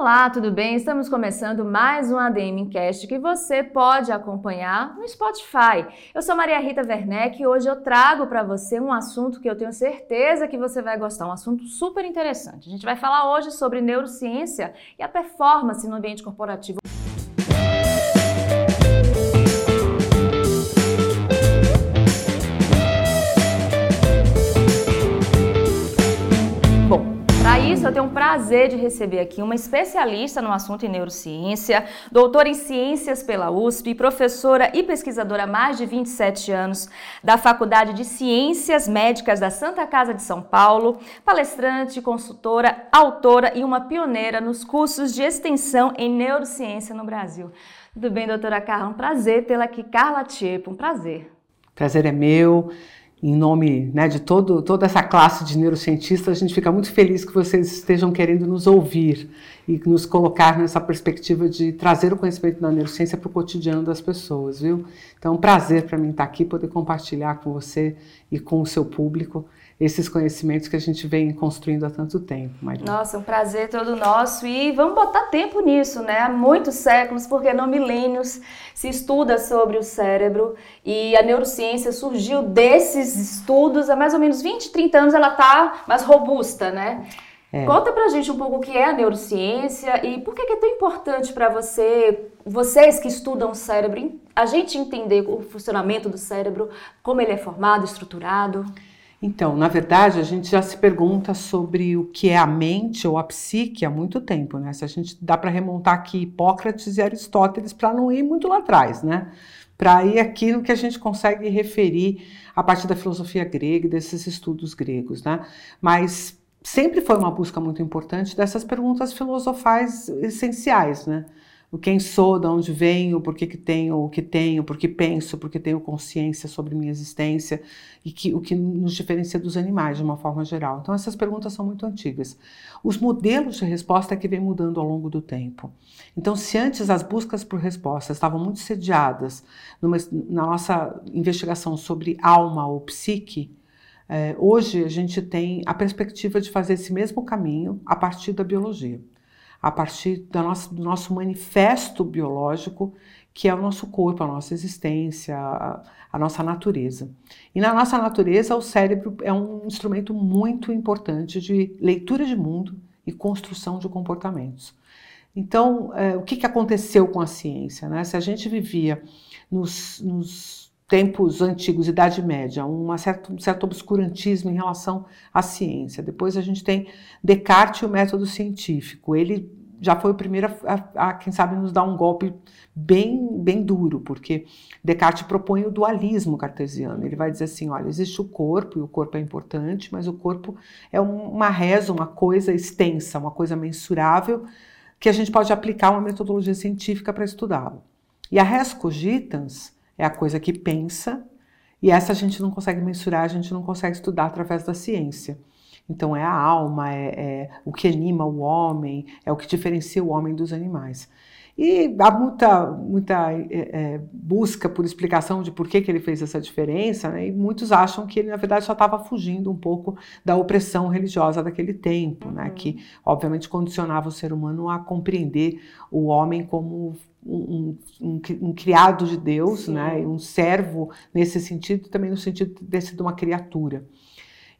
Olá, tudo bem? Estamos começando mais um ADM Cast que você pode acompanhar no Spotify. Eu sou Maria Rita Werneck e hoje eu trago para você um assunto que eu tenho certeza que você vai gostar, um assunto super interessante. A gente vai falar hoje sobre neurociência e a performance no ambiente corporativo. Eu tenho o prazer de receber aqui uma especialista no assunto em neurociência, doutora em ciências pela USP, professora e pesquisadora há mais de 27 anos da Faculdade de Ciências Médicas da Santa Casa de São Paulo, palestrante, consultora, autora e uma pioneira nos cursos de extensão em neurociência no Brasil. Tudo bem, doutora Carla? Um prazer tê-la aqui. Carla Tiepo, um prazer. Prazer é meu em nome né, de todo, toda essa classe de neurocientistas, a gente fica muito feliz que vocês estejam querendo nos ouvir e nos colocar nessa perspectiva de trazer o conhecimento da neurociência para o cotidiano das pessoas, viu? Então, é um prazer para mim estar aqui, poder compartilhar com você e com o seu público esses conhecimentos que a gente vem construindo há tanto tempo. Maria. Nossa, um prazer todo nosso e vamos botar tempo nisso, né? Há muitos séculos, porque não milênios, se estuda sobre o cérebro e a neurociência surgiu desses estudos há mais ou menos 20, 30 anos, ela está mais robusta, né? É. Conta pra gente um pouco o que é a neurociência e por que é tão importante para você, vocês que estudam o cérebro, a gente entender o funcionamento do cérebro, como ele é formado, estruturado. Então, na verdade, a gente já se pergunta sobre o que é a mente ou a psique há muito tempo, né? Se a gente dá para remontar aqui Hipócrates e Aristóteles para não ir muito lá atrás, né? Para ir aqui no que a gente consegue referir a partir da filosofia grega e desses estudos gregos, né? Mas sempre foi uma busca muito importante dessas perguntas filosofais essenciais, né? O quem sou, de onde venho, por que, que tenho o que tenho, por que penso, por que tenho consciência sobre minha existência e que, o que nos diferencia dos animais de uma forma geral. Então essas perguntas são muito antigas. Os modelos de resposta é que vem mudando ao longo do tempo. Então se antes as buscas por respostas estavam muito sediadas numa, na nossa investigação sobre alma ou psique, é, hoje a gente tem a perspectiva de fazer esse mesmo caminho a partir da biologia a partir do nosso, do nosso manifesto biológico, que é o nosso corpo, a nossa existência, a, a nossa natureza. E na nossa natureza, o cérebro é um instrumento muito importante de leitura de mundo e construção de comportamentos. Então, é, o que, que aconteceu com a ciência? Né? Se a gente vivia nos, nos tempos antigos, Idade Média, certa, um certo obscurantismo em relação à ciência. Depois a gente tem Descartes e o método científico. Ele já foi o primeiro a, a, a, quem sabe, nos dar um golpe bem, bem duro, porque Descartes propõe o dualismo cartesiano. Ele vai dizer assim: olha, existe o corpo, e o corpo é importante, mas o corpo é uma reza, uma coisa extensa, uma coisa mensurável, que a gente pode aplicar uma metodologia científica para estudá-lo. E a res cogitans é a coisa que pensa, e essa a gente não consegue mensurar, a gente não consegue estudar através da ciência. Então é a alma, é, é, o que anima o homem, é o que diferencia o homem dos animais. E há muita, muita é, é, busca por explicação de por que, que ele fez essa diferença, né? e muitos acham que ele, na verdade, só estava fugindo um pouco da opressão religiosa daquele tempo, né? uhum. né? que, obviamente, condicionava o ser humano a compreender o homem como um, um, um criado de Deus, né? um servo nesse sentido, também no sentido de ter sido uma criatura.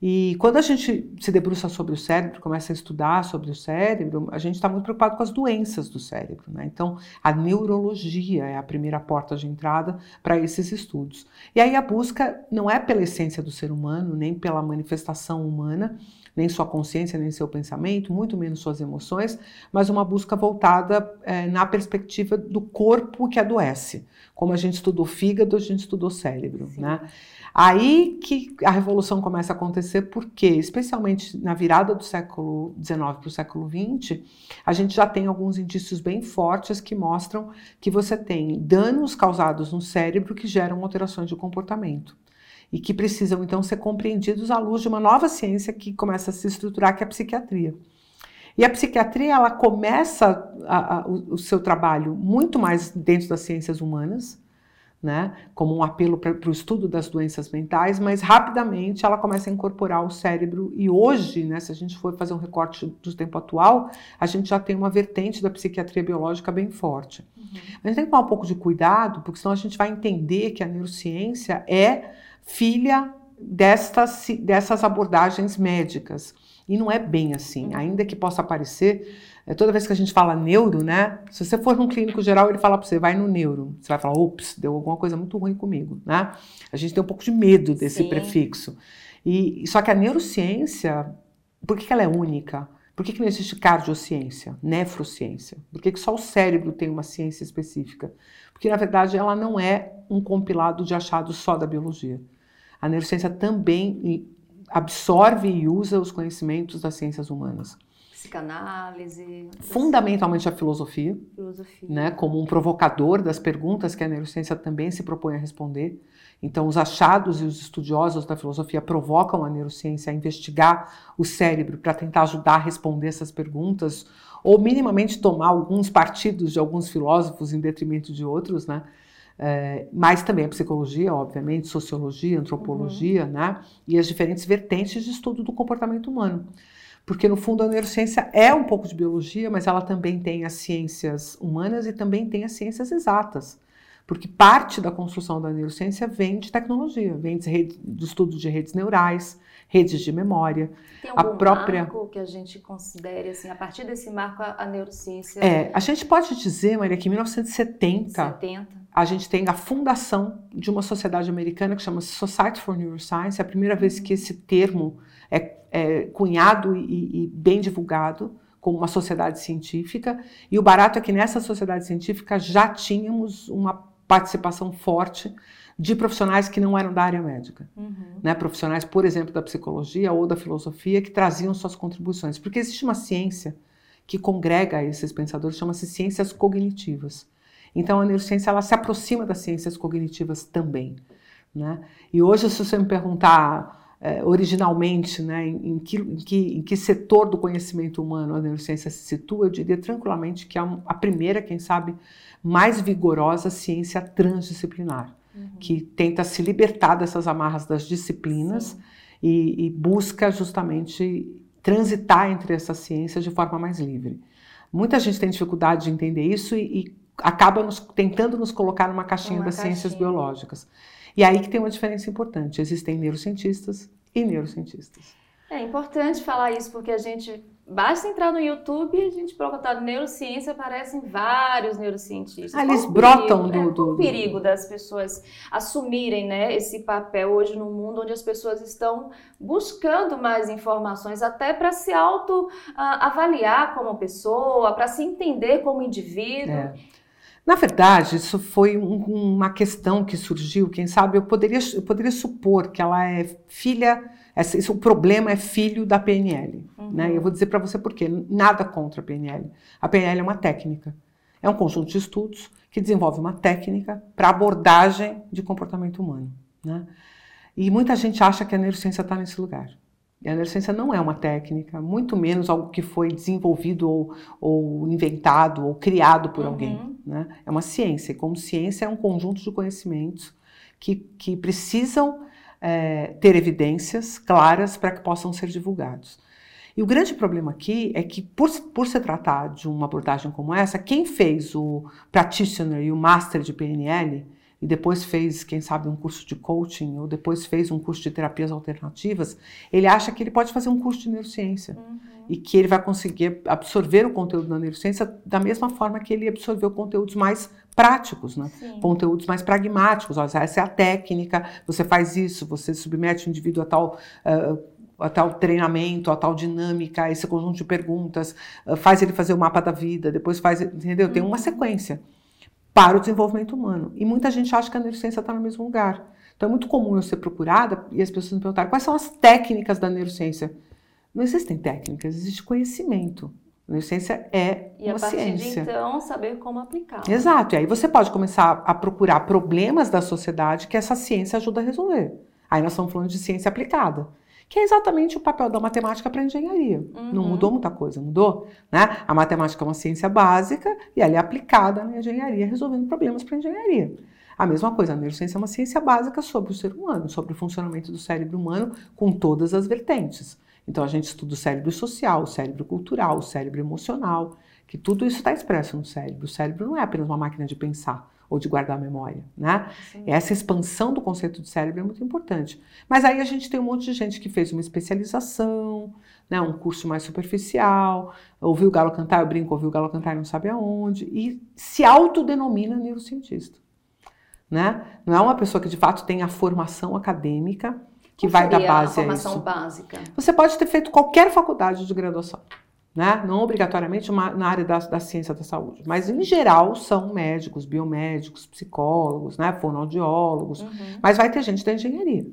E quando a gente se debruça sobre o cérebro, começa a estudar sobre o cérebro, a gente está muito preocupado com as doenças do cérebro. Né? Então, a neurologia é a primeira porta de entrada para esses estudos. E aí a busca não é pela essência do ser humano, nem pela manifestação humana, nem sua consciência, nem seu pensamento, muito menos suas emoções, mas uma busca voltada é, na perspectiva do corpo que adoece. Como a gente estudou fígado, a gente estudou cérebro. Né? Aí que a revolução começa a acontecer, porque, especialmente na virada do século XIX para o século XX, a gente já tem alguns indícios bem fortes que mostram que você tem danos causados no cérebro que geram alterações de comportamento e que precisam então ser compreendidos à luz de uma nova ciência que começa a se estruturar, que é a psiquiatria. E a psiquiatria ela começa a, a, o, o seu trabalho muito mais dentro das ciências humanas, né, como um apelo para o estudo das doenças mentais, mas rapidamente ela começa a incorporar o cérebro e hoje, né, se a gente for fazer um recorte do tempo atual, a gente já tem uma vertente da psiquiatria biológica bem forte. Uhum. Mas a gente tem que tomar um pouco de cuidado, porque senão a gente vai entender que a neurociência é filha destas, dessas abordagens médicas. E não é bem assim, ainda que possa parecer. É, toda vez que a gente fala neuro, né? Se você for num clínico geral, ele fala para você, vai no neuro. Você vai falar, ops, deu alguma coisa muito ruim comigo, né? A gente tem um pouco de medo desse Sim. prefixo. E só que a neurociência, por que, que ela é única? Por que, que não existe cardiociência, nefrociência? Por que, que só o cérebro tem uma ciência específica? Porque, na verdade, ela não é um compilado de achados só da biologia. A neurociência também absorve e usa os conhecimentos das ciências humanas. Psicanálise. Fundamentalmente a filosofia, filosofia. Né, como um provocador das perguntas que a neurociência também se propõe a responder. Então, os achados e os estudiosos da filosofia provocam a neurociência a investigar o cérebro para tentar ajudar a responder essas perguntas, ou minimamente tomar alguns partidos de alguns filósofos em detrimento de outros, né? É, mas também a psicologia, obviamente, sociologia, antropologia, uhum. né? E as diferentes vertentes de estudo do comportamento humano. Porque, no fundo, a neurociência é um pouco de biologia, mas ela também tem as ciências humanas e também tem as ciências exatas. Porque parte da construção da neurociência vem de tecnologia, vem de rede, do estudo de redes neurais, redes de memória. Tem algum a própria... marco que a gente considere, assim, a partir desse marco, a, a neurociência... É, a gente pode dizer, Maria, que em 1970... 70 a gente tem a fundação de uma sociedade americana que chama Society for Neuroscience. É a primeira vez que esse termo é, é cunhado e, e, bem divulgado como uma sociedade científica. E o barato é que nessa sociedade científica já tínhamos uma participação forte de profissionais que não eram da área médica, uhum. né? profissionais, por exemplo, da psicologia ou da filosofia que traziam suas contribuições, porque existe uma ciência que congrega esses pensadores, chama-se ciências cognitivas. Então a neurociência ela se aproxima das ciências cognitivas também. Né? E hoje, se você me perguntar é, originalmente né, em, que, em, que, em que setor do conhecimento humano a neurociência se situa, eu diria tranquilamente que é a primeira, quem sabe, mais vigorosa ciência transdisciplinar, uhum. que tenta se libertar dessas amarras das disciplinas e, e busca justamente transitar entre essas ciências de forma mais livre. Muita gente tem dificuldade de entender isso e, e acaba nos, tentando nos colocar numa caixinha uma das caixinha. ciências biológicas. E aí que tem uma diferença importante. Existem neurocientistas e neurocientistas. É importante falar isso porque a gente basta entrar no YouTube e a gente perguntar neurociência, aparecem vários neurocientistas. Ah, eles brotam perigo, do, é, do, perigo das pessoas assumirem né, esse papel hoje no mundo onde as pessoas estão buscando mais informações até para se auto uh, avaliar como pessoa, para se entender como indivíduo. É. Na verdade, isso foi um, uma questão que surgiu, quem sabe, eu poderia, eu poderia supor que ela é filha, essa, isso, o problema é filho da PNL. Uhum. Né? Eu vou dizer para você por quê, nada contra a PNL. A PNL é uma técnica, é um conjunto de estudos que desenvolve uma técnica para abordagem de comportamento humano. Né? E muita gente acha que a neurociência está nesse lugar. E a neurociência não é uma técnica, muito menos algo que foi desenvolvido ou, ou inventado ou criado por uhum. alguém. Né? É uma ciência, e como ciência é um conjunto de conhecimentos que, que precisam é, ter evidências claras para que possam ser divulgados. E o grande problema aqui é que, por, por se tratar de uma abordagem como essa, quem fez o practitioner e o master de PNL e depois fez, quem sabe, um curso de coaching, ou depois fez um curso de terapias alternativas, ele acha que ele pode fazer um curso de neurociência. Uhum. E que ele vai conseguir absorver o conteúdo da neurociência da mesma forma que ele absorveu conteúdos mais práticos, né? conteúdos mais pragmáticos. Olha, essa é a técnica, você faz isso, você submete o indivíduo a tal. Uh, a tal treinamento, a tal dinâmica, a esse conjunto de perguntas, uh, faz ele fazer o mapa da vida, depois faz, entendeu? Tem uma uhum. sequência para o desenvolvimento humano. E muita gente acha que a neurociência está no mesmo lugar. Então é muito comum eu ser procurada e as pessoas me perguntarem quais são as técnicas da neurociência. Não existem técnicas, existe conhecimento. A neurociência é e uma ciência. E a partir de então saber como aplicar. Exato. E aí você pode começar a procurar problemas da sociedade que essa ciência ajuda a resolver. Aí nós estamos falando de ciência aplicada que é exatamente o papel da matemática para a engenharia. Uhum. Não mudou muita coisa, mudou? Né? A matemática é uma ciência básica e ela é aplicada na engenharia, resolvendo problemas para a engenharia. A mesma coisa, a neurociência é uma ciência básica sobre o ser humano, sobre o funcionamento do cérebro humano com todas as vertentes. Então a gente estuda o cérebro social, o cérebro cultural, o cérebro emocional, que tudo isso está expresso no cérebro. O cérebro não é apenas uma máquina de pensar ou de guardar memória, né? Sim. Essa expansão do conceito de cérebro é muito importante. Mas aí a gente tem um monte de gente que fez uma especialização, né, um curso mais superficial, ouviu o galo cantar, eu brinco, ouviu o galo cantar e não sabe aonde, e se autodenomina neurocientista. Né? Não é uma pessoa que de fato tem a formação acadêmica que Qual vai dar base a, a isso. básica? Você pode ter feito qualquer faculdade de graduação. Né? Não obrigatoriamente uma, na área da, da, ciência da saúde, mas em geral são médicos, biomédicos, psicólogos, né? fonoaudiólogos, uhum. mas vai ter gente da engenharia.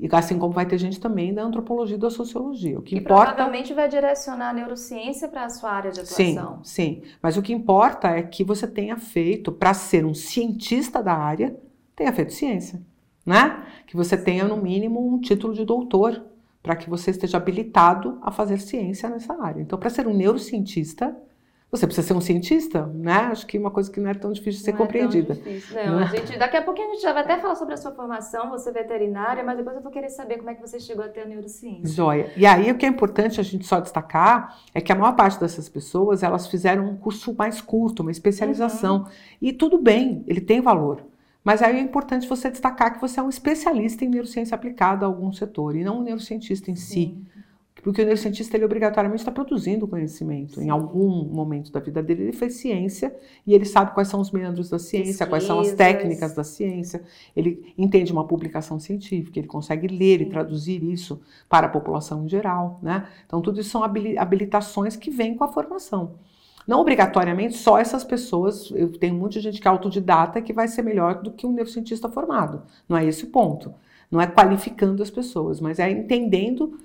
E assim como vai ter gente também da antropologia e da sociologia. O que, que importa... provavelmente vai direcionar a neurociência para a sua área de atuação. Sim, sim. Mas o que importa é que você tenha feito, para ser um cientista da área, tenha feito ciência. Né? Que você tenha, no mínimo, um título de doutor, para que você esteja habilitado a fazer ciência nessa área. Então, para ser um neurocientista, você precisa ser um cientista, né? Acho que é uma coisa que não é tão difícil de ser não compreendida. É tão difícil. Não, não. A gente, daqui a pouquinho a gente já vai até falar sobre a sua formação, você é veterinária, mas depois eu vou querer saber como é que você chegou até a neurociência. Joia. E aí o que é importante a gente só destacar é que a maior parte dessas pessoas, elas fizeram um curso mais curto, uma especialização. Uhum. E tudo bem, ele tem valor. Mas aí é importante você destacar que você é um especialista em neurociência aplicada a algum setor e não um neurocientista em Sim. si. Porque o neurocientista, ele obrigatoriamente está produzindo conhecimento. Sim. Em algum momento da vida dele, ele fez ciência e ele sabe quais são os meandros da ciência, Pesquisas. quais são as técnicas da ciência. Ele entende uma publicação científica, ele consegue ler Sim. e traduzir isso para a população em geral. Né? Então, tudo isso são habilitações que vêm com a formação. Não obrigatoriamente só essas pessoas, eu tenho muita gente que é autodidata que vai ser melhor do que um neurocientista formado. Não é esse o ponto. Não é qualificando as pessoas, mas é entendendo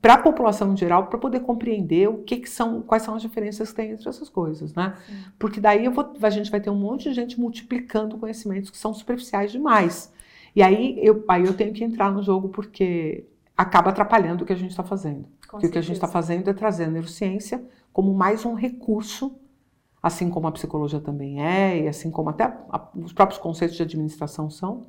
para a população em geral, para poder compreender o que, que, são, quais são as diferenças que tem entre essas coisas, né? Sim. Porque daí vou, a gente vai ter um monte de gente multiplicando conhecimentos que são superficiais demais. E aí eu, aí eu tenho que entrar no jogo porque acaba atrapalhando o que a gente está fazendo. Porque o que a gente está fazendo é trazer a neurociência como mais um recurso, assim como a psicologia também é, e assim como até a, os próprios conceitos de administração são,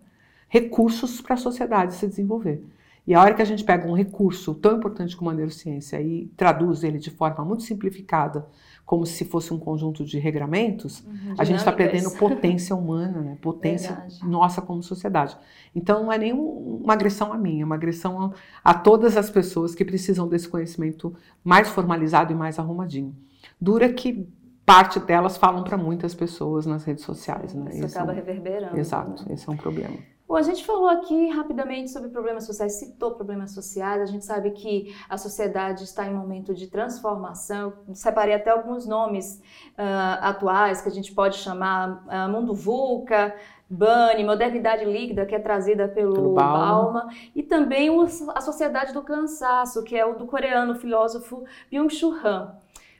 recursos para a sociedade se desenvolver. E a hora que a gente pega um recurso tão importante como a neurociência e traduz ele de forma muito simplificada, como se fosse um conjunto de regramentos, uhum, a gente está perdendo potência humana, né? potência Verdade. nossa como sociedade. Então não é nem uma agressão a mim, é uma agressão a, a todas as pessoas que precisam desse conhecimento mais formalizado e mais arrumadinho. Dura que parte delas falam para muitas pessoas nas redes sociais. Né? Isso acaba é um, reverberando. Exato, né? esse é um problema. Bom, a gente falou aqui rapidamente sobre problemas sociais, citou problemas sociais, a gente sabe que a sociedade está em um momento de transformação, separei até alguns nomes uh, atuais que a gente pode chamar uh, Mundo VUCA, Bunny, Modernidade Líquida, que é trazida pelo, pelo Balma, e também o, a Sociedade do Cansaço, que é o do coreano filósofo Byung-Chul Han.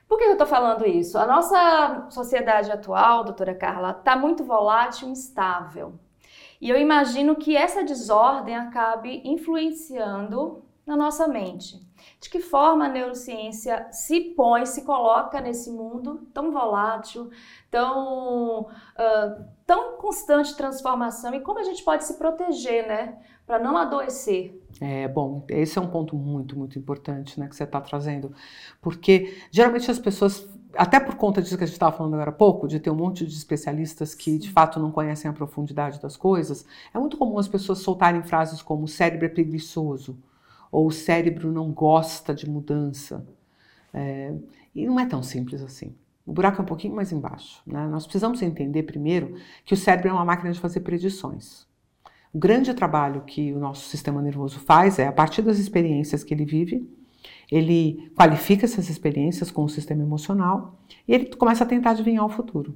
Por que eu estou falando isso? A nossa sociedade atual, doutora Carla, está muito volátil e instável. E eu imagino que essa desordem acabe influenciando na nossa mente. De que forma a neurociência se põe, se coloca nesse mundo tão volátil, tão, uh, tão constante transformação e como a gente pode se proteger, né? Para não adoecer. É, bom, esse é um ponto muito, muito importante, né, que você está trazendo. Porque geralmente as pessoas até por conta disso que a gente estava falando agora há pouco, de ter um monte de especialistas que de fato não conhecem a profundidade das coisas, é muito comum as pessoas soltarem frases como o cérebro é preguiçoso, ou o cérebro não gosta de mudança. É, e não é tão simples assim. O buraco é um pouquinho mais embaixo. Né? Nós precisamos entender primeiro que o cérebro é uma máquina de fazer predições. O grande trabalho que o nosso sistema nervoso faz é, a partir das experiências que ele vive, ele qualifica essas experiências com o sistema emocional e ele começa a tentar adivinhar o futuro.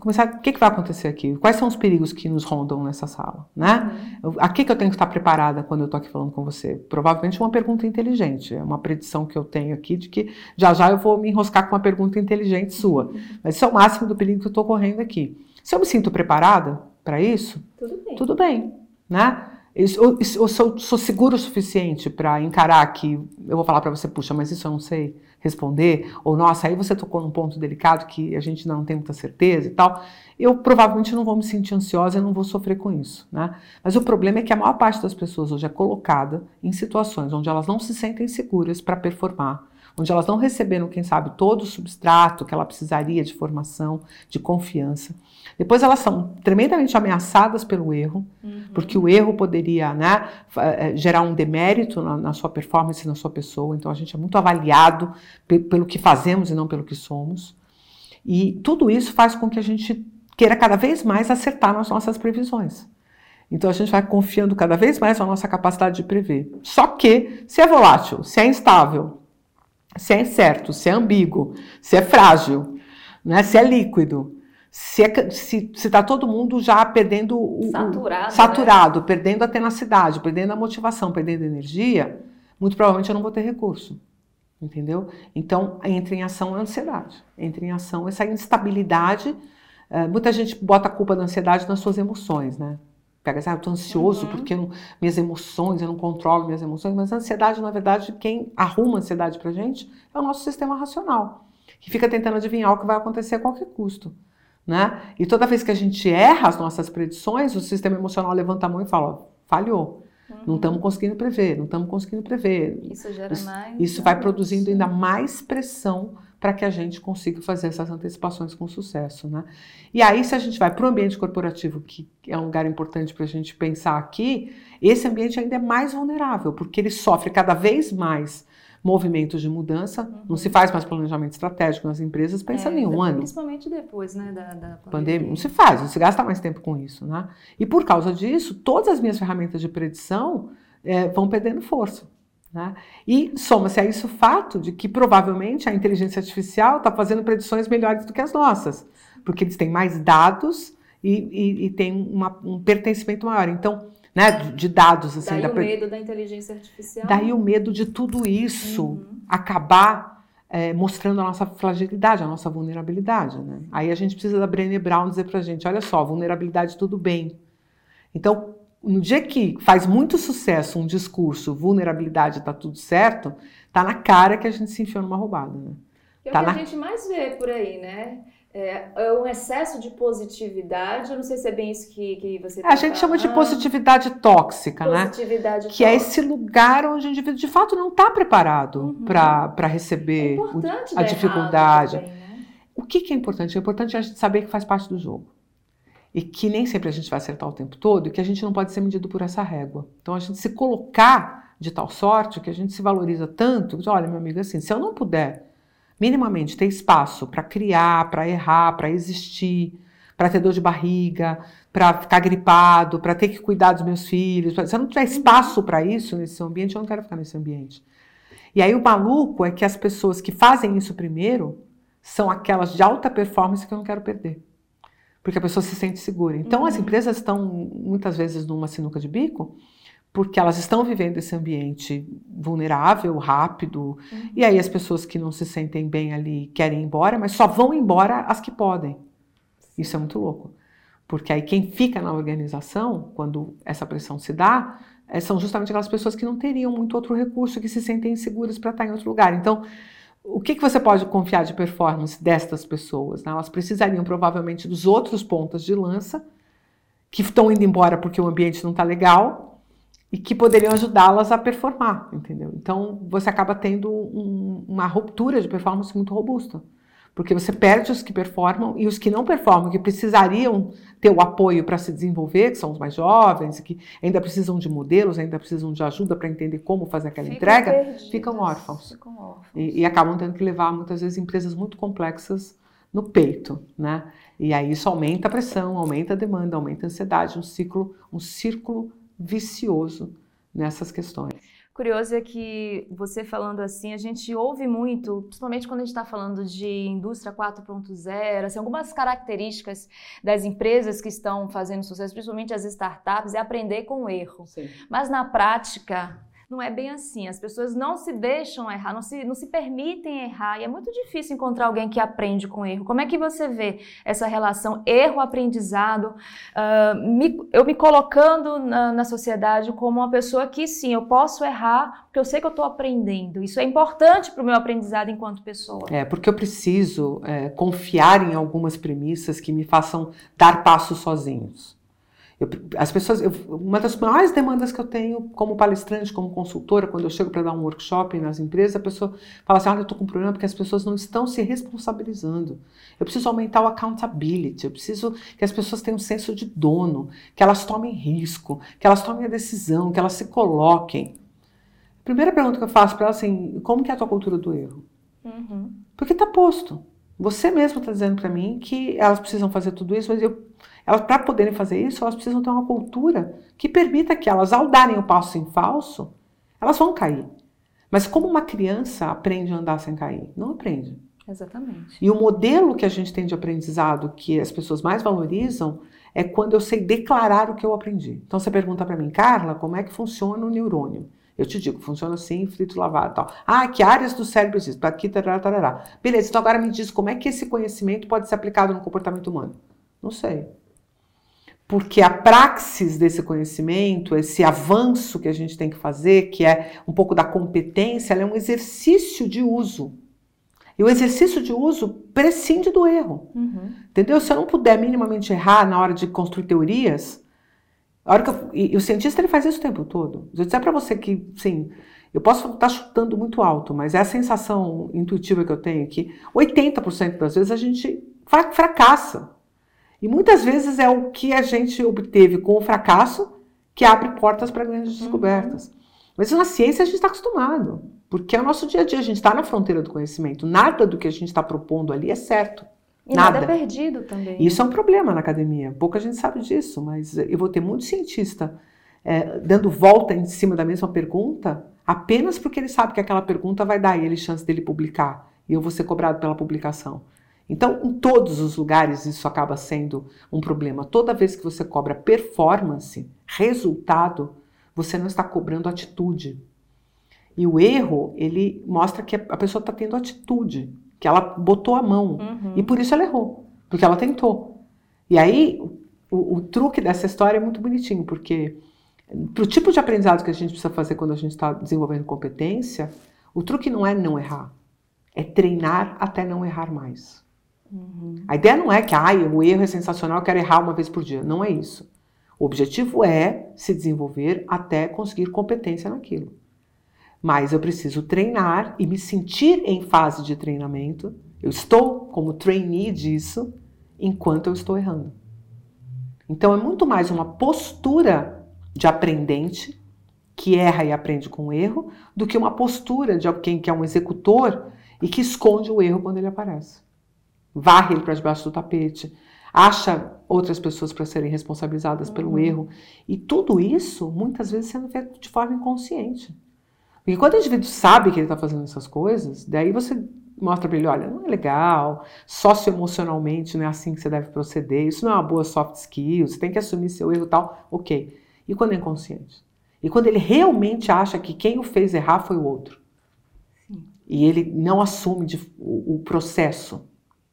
Começar, o que, que vai acontecer aqui? Quais são os perigos que nos rondam nessa sala? Né? Uhum. A que, que eu tenho que estar preparada quando eu estou aqui falando com você? Provavelmente uma pergunta inteligente. É uma predição que eu tenho aqui de que já já eu vou me enroscar com uma pergunta inteligente sua. Uhum. Mas isso é o máximo do perigo que eu estou correndo aqui. Se eu me sinto preparada para isso, tudo bem. Tudo bem né? Eu, eu sou, sou seguro o suficiente para encarar que eu vou falar para você, puxa, mas isso eu não sei responder, ou nossa, aí você tocou num ponto delicado que a gente não tem muita certeza e tal, eu provavelmente não vou me sentir ansiosa e não vou sofrer com isso, né? Mas o problema é que a maior parte das pessoas hoje é colocada em situações onde elas não se sentem seguras para performar, onde elas não receberam, quem sabe, todo o substrato que ela precisaria de formação, de confiança. Depois elas são tremendamente ameaçadas pelo erro, uhum. porque o erro poderia né, eh, gerar um demérito na, na, sua performance, na sua pessoa. Então a gente é muito avaliado pelo que fazemos e não pelo que somos. E tudo isso faz com que a gente queira cada vez mais acertar nas nossas previsões. Então a gente vai confiando cada vez mais na nossa capacidade de prever. Só que se é volátil, se é instável, se é incerto, se é ambíguo, se é frágil, né, se é líquido, se está se, se tá todo mundo já perdendo o. Saturado. saturado né? perdendo a tenacidade, perdendo a motivação, perdendo a energia, muito provavelmente eu não vou ter recurso. Entendeu? Então, entra em ação a ansiedade, entra em ação essa instabilidade. Uh, muita gente bota a culpa da ansiedade nas suas emoções, né? Pega assim, ah, eu tô ansioso uhum. porque não, minhas emoções, eu não controlo minhas emoções, mas a ansiedade, na verdade, quem arruma a ansiedade pra gente é o nosso sistema racional, que fica tentando adivinhar o que vai acontecer a qualquer custo. Né? E toda vez que a gente erra as nossas predições, o sistema emocional levanta a mão e fala: ó, falhou. Uhum. Não estamos conseguindo prever, não estamos conseguindo prever. Isso gera mais. Isso vai produzindo ainda mais pressão para que a gente consiga fazer essas antecipações com sucesso. Né? E aí, se a gente vai para o ambiente corporativo, que é um lugar importante para a gente pensar aqui, esse ambiente ainda é mais vulnerável, porque ele sofre cada vez mais movimentos de mudança, uhum. não se faz mais planejamento estratégico nas empresas, pensa é, em um ano. Principalmente depois né, da, da pandemia. pandemia. Não se faz, não se gasta mais tempo com isso. Né? E por causa disso, todas as minhas ferramentas de predição é, vão perdendo força. Né? E soma-se a isso o fato de que provavelmente a inteligência artificial está fazendo predições melhores do que as nossas, porque eles têm mais dados e, e, e têm uma, um pertencimento maior. Então, né, de dados assim. Daí da... o medo da inteligência artificial. Daí o medo de tudo isso uhum. acabar é, mostrando a nossa fragilidade, a nossa vulnerabilidade. Né? Aí a gente precisa da Brené Brown dizer pra gente, olha só, vulnerabilidade tudo bem. Então, no dia que faz muito sucesso um discurso, vulnerabilidade está tudo certo, tá na cara que a gente se enfiou numa roubada, né? É tá o que na... a gente mais vê por aí, né? É, é, um excesso de positividade, eu não sei se é bem isso que, que você tá A gente chama de positividade tóxica, positividade né? Positividade Que é esse lugar onde o indivíduo de fato não está preparado uhum. para receber é a dificuldade. Também, né? O que, que é importante? É importante a gente saber que faz parte do jogo e que nem sempre a gente vai acertar o tempo todo e que a gente não pode ser medido por essa régua. Então a gente se colocar de tal sorte que a gente se valoriza tanto, olha, meu amigo, assim, se eu não puder minimamente ter espaço para criar, para errar, para existir, para ter dor de barriga, para ficar gripado, para ter que cuidar dos meus filhos, se eu não tiver espaço para isso nesse ambiente, eu não quero ficar nesse ambiente. E aí o maluco é que as pessoas que fazem isso primeiro são aquelas de alta performance que eu não quero perder porque a pessoa se sente segura. Então, uhum. as empresas estão muitas vezes numa sinuca de bico, porque elas estão vivendo esse ambiente vulnerável, rápido, uhum. e aí as pessoas que não se sentem bem ali querem ir embora, mas só vão embora as que podem. Isso é muito louco. Porque aí quem fica na organização, quando essa pressão se dá, eh, são justamente aquelas pessoas que não teriam muito outro recurso, que se sentem inseguras para estar em outro lugar. Então, o que, que você pode confiar de performance destas pessoas? Né? Elas precisariam provavelmente dos outros pontos de lança que estão indo embora porque o ambiente não está legal e que poderiam ajudá-las a performar, entendeu? Então você acaba tendo um, uma ruptura de performance muito robusta. Porque você perde os que performam e os que não performam, que precisariam ter o apoio para se desenvolver, que são os mais jovens, que ainda precisam de modelos, ainda precisam de ajuda para entender como fazer aquela ficam entrega, ficam órfãos. Ficam órfãos. E, e, acabam tendo que levar, muitas vezes, empresas muito complexas no peito, né? E aí isso aumenta a pressão, aumenta a demanda, aumenta a ansiedade, um ciclo, um círculo vicioso nessas questões curioso é que você falando assim, a gente ouve muito, principalmente quando a gente está falando de indústria 4.0, assim, algumas características das empresas que estão fazendo sucesso, principalmente as startups, é aprender com o erro. Sim. Mas na prática, não é bem assim. As pessoas não se deixam errar, não se, não se permitem errar. E é muito difícil encontrar alguém que aprende com erro. Como é que você vê essa relação erro-aprendizado? Uh, eu me colocando na, na, sociedade como uma pessoa que, sim, eu posso errar porque eu sei que eu estou aprendendo. Isso é importante para o meu aprendizado enquanto pessoa. É, porque eu preciso é, confiar em algumas premissas que me façam dar passos sozinhos. Eu, as pessoas, eu, uma das maiores demandas que eu tenho como palestrante, como consultora, quando eu chego para dar um workshop nas empresas, a pessoa fala assim: Olha, eu estou com um problema porque as pessoas não estão se responsabilizando. Eu preciso aumentar o accountability, eu preciso que as pessoas tenham um senso de dono, que elas tomem risco, que elas tomem a decisão, que elas se coloquem. A primeira pergunta que eu faço para elas é assim: Como que é a tua cultura do erro? Uhum. Porque está posto. Você mesmo está dizendo para mim que elas precisam fazer tudo isso, mas eu elas, para poderem fazer isso, elas precisam ter uma cultura que permita que elas, ao darem o passo em falso, elas vão cair. Mas como uma criança aprende a andar sem cair? Não aprende. Exatamente. E o modelo que a gente tem de aprendizado que as pessoas mais valorizam é quando eu sei declarar o que eu aprendi. Então você pergunta para mim, Carla, como é que funciona o neurônio? Eu te digo, funciona assim, frito lavado tal. Ah, que áreas do cérebro existem? Para aqui, tarará, tarará. Beleza, então agora me diz como é que esse conhecimento pode ser aplicado no comportamento humano. Não sei porque a praxis desse conhecimento, esse avanço que a gente tem que fazer, que é um pouco da competência, é um exercício de uso. E o exercício de uso prescinde do erro. Uhum. Entendeu? Se eu não puder minimamente errar na hora de construir teorias, a hora que eu, e, e, o cientista ele faz isso o tempo todo. Se eu disser para você que, sim, eu posso estar chutando muito alto, mas é a sensação intuitiva que eu tenho é que 80% das vezes a gente fracassa. E muitas vezes é o que a gente obteve com o fracasso que abre portas para grandes uhum. descobertas. Mas na ciência a gente está acostumado, porque é o nosso dia a dia, a gente está na fronteira do conhecimento. Nada do que a gente está propondo ali é certo. E nada. nada é perdido também. Isso é um problema na academia. Pouca gente sabe disso, mas eu vou ter muito cientista é, dando volta em cima da mesma pergunta apenas porque ele sabe que aquela pergunta vai dar a ele chance dele publicar e eu vou ser cobrado pela publicação. Então, em todos os lugares isso acaba sendo um problema. Toda vez que você cobra performance, resultado, você não está cobrando atitude. E o erro, ele mostra que a pessoa está tendo atitude, que ela botou a mão. Uhum. E por isso ela errou, porque ela tentou. E aí, o, o truque dessa história é muito bonitinho, porque para o tipo de aprendizado que a gente precisa fazer quando a gente está desenvolvendo competência, o truque não é não errar, é treinar até não errar mais. Uhum. A ideia não é que ah, o erro é sensacional, eu quero errar uma vez por dia. Não é isso. O objetivo é se desenvolver até conseguir competência naquilo. Mas eu preciso treinar e me sentir em fase de treinamento. Eu estou como trainee disso enquanto eu estou errando. Então é muito mais uma postura de aprendente que erra e aprende com o erro do que uma postura de alguém que é um executor e que esconde o erro quando ele aparece varre ele para debaixo do tapete, acha outras pessoas para serem responsabilizadas uhum. pelo erro. E tudo isso, muitas vezes, sendo feito de forma inconsciente. Porque quando o indivíduo sabe que ele está fazendo essas coisas, daí você mostra para ele, olha, não é legal, socioemocionalmente não é assim que você deve proceder, isso não é uma boa soft skill, você tem que assumir seu erro e tal, ok. E quando é inconsciente? E quando ele realmente acha que quem o fez errar foi o outro? Sim. E ele não assume de, o, o processo,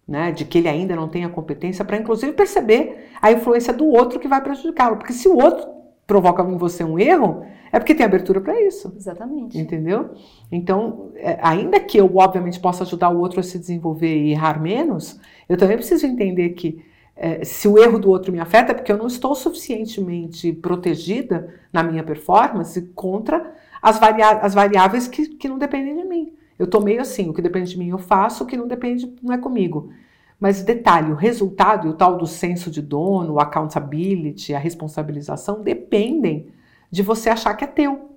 né, de que ele ainda não tem a competência para, inclusive, perceber a influência do outro que vai prejudicá-lo. Porque se o outro provoca em você um erro, é porque tem abertura para isso. Exatamente. Entendeu? Então, é, ainda que eu, obviamente, possa ajudar o outro a se desenvolver e errar menos, eu também preciso entender que é, se o erro do outro me afeta, é porque eu não estou suficientemente protegida na minha performance contra as, as variáveis que, que não dependem de mim. Eu tô meio assim, o que depende de mim eu faço, o que não depende não é comigo. Mas detalhe, o resultado e o tal do senso de dono, o accountability, a responsabilização dependem de você achar que é teu.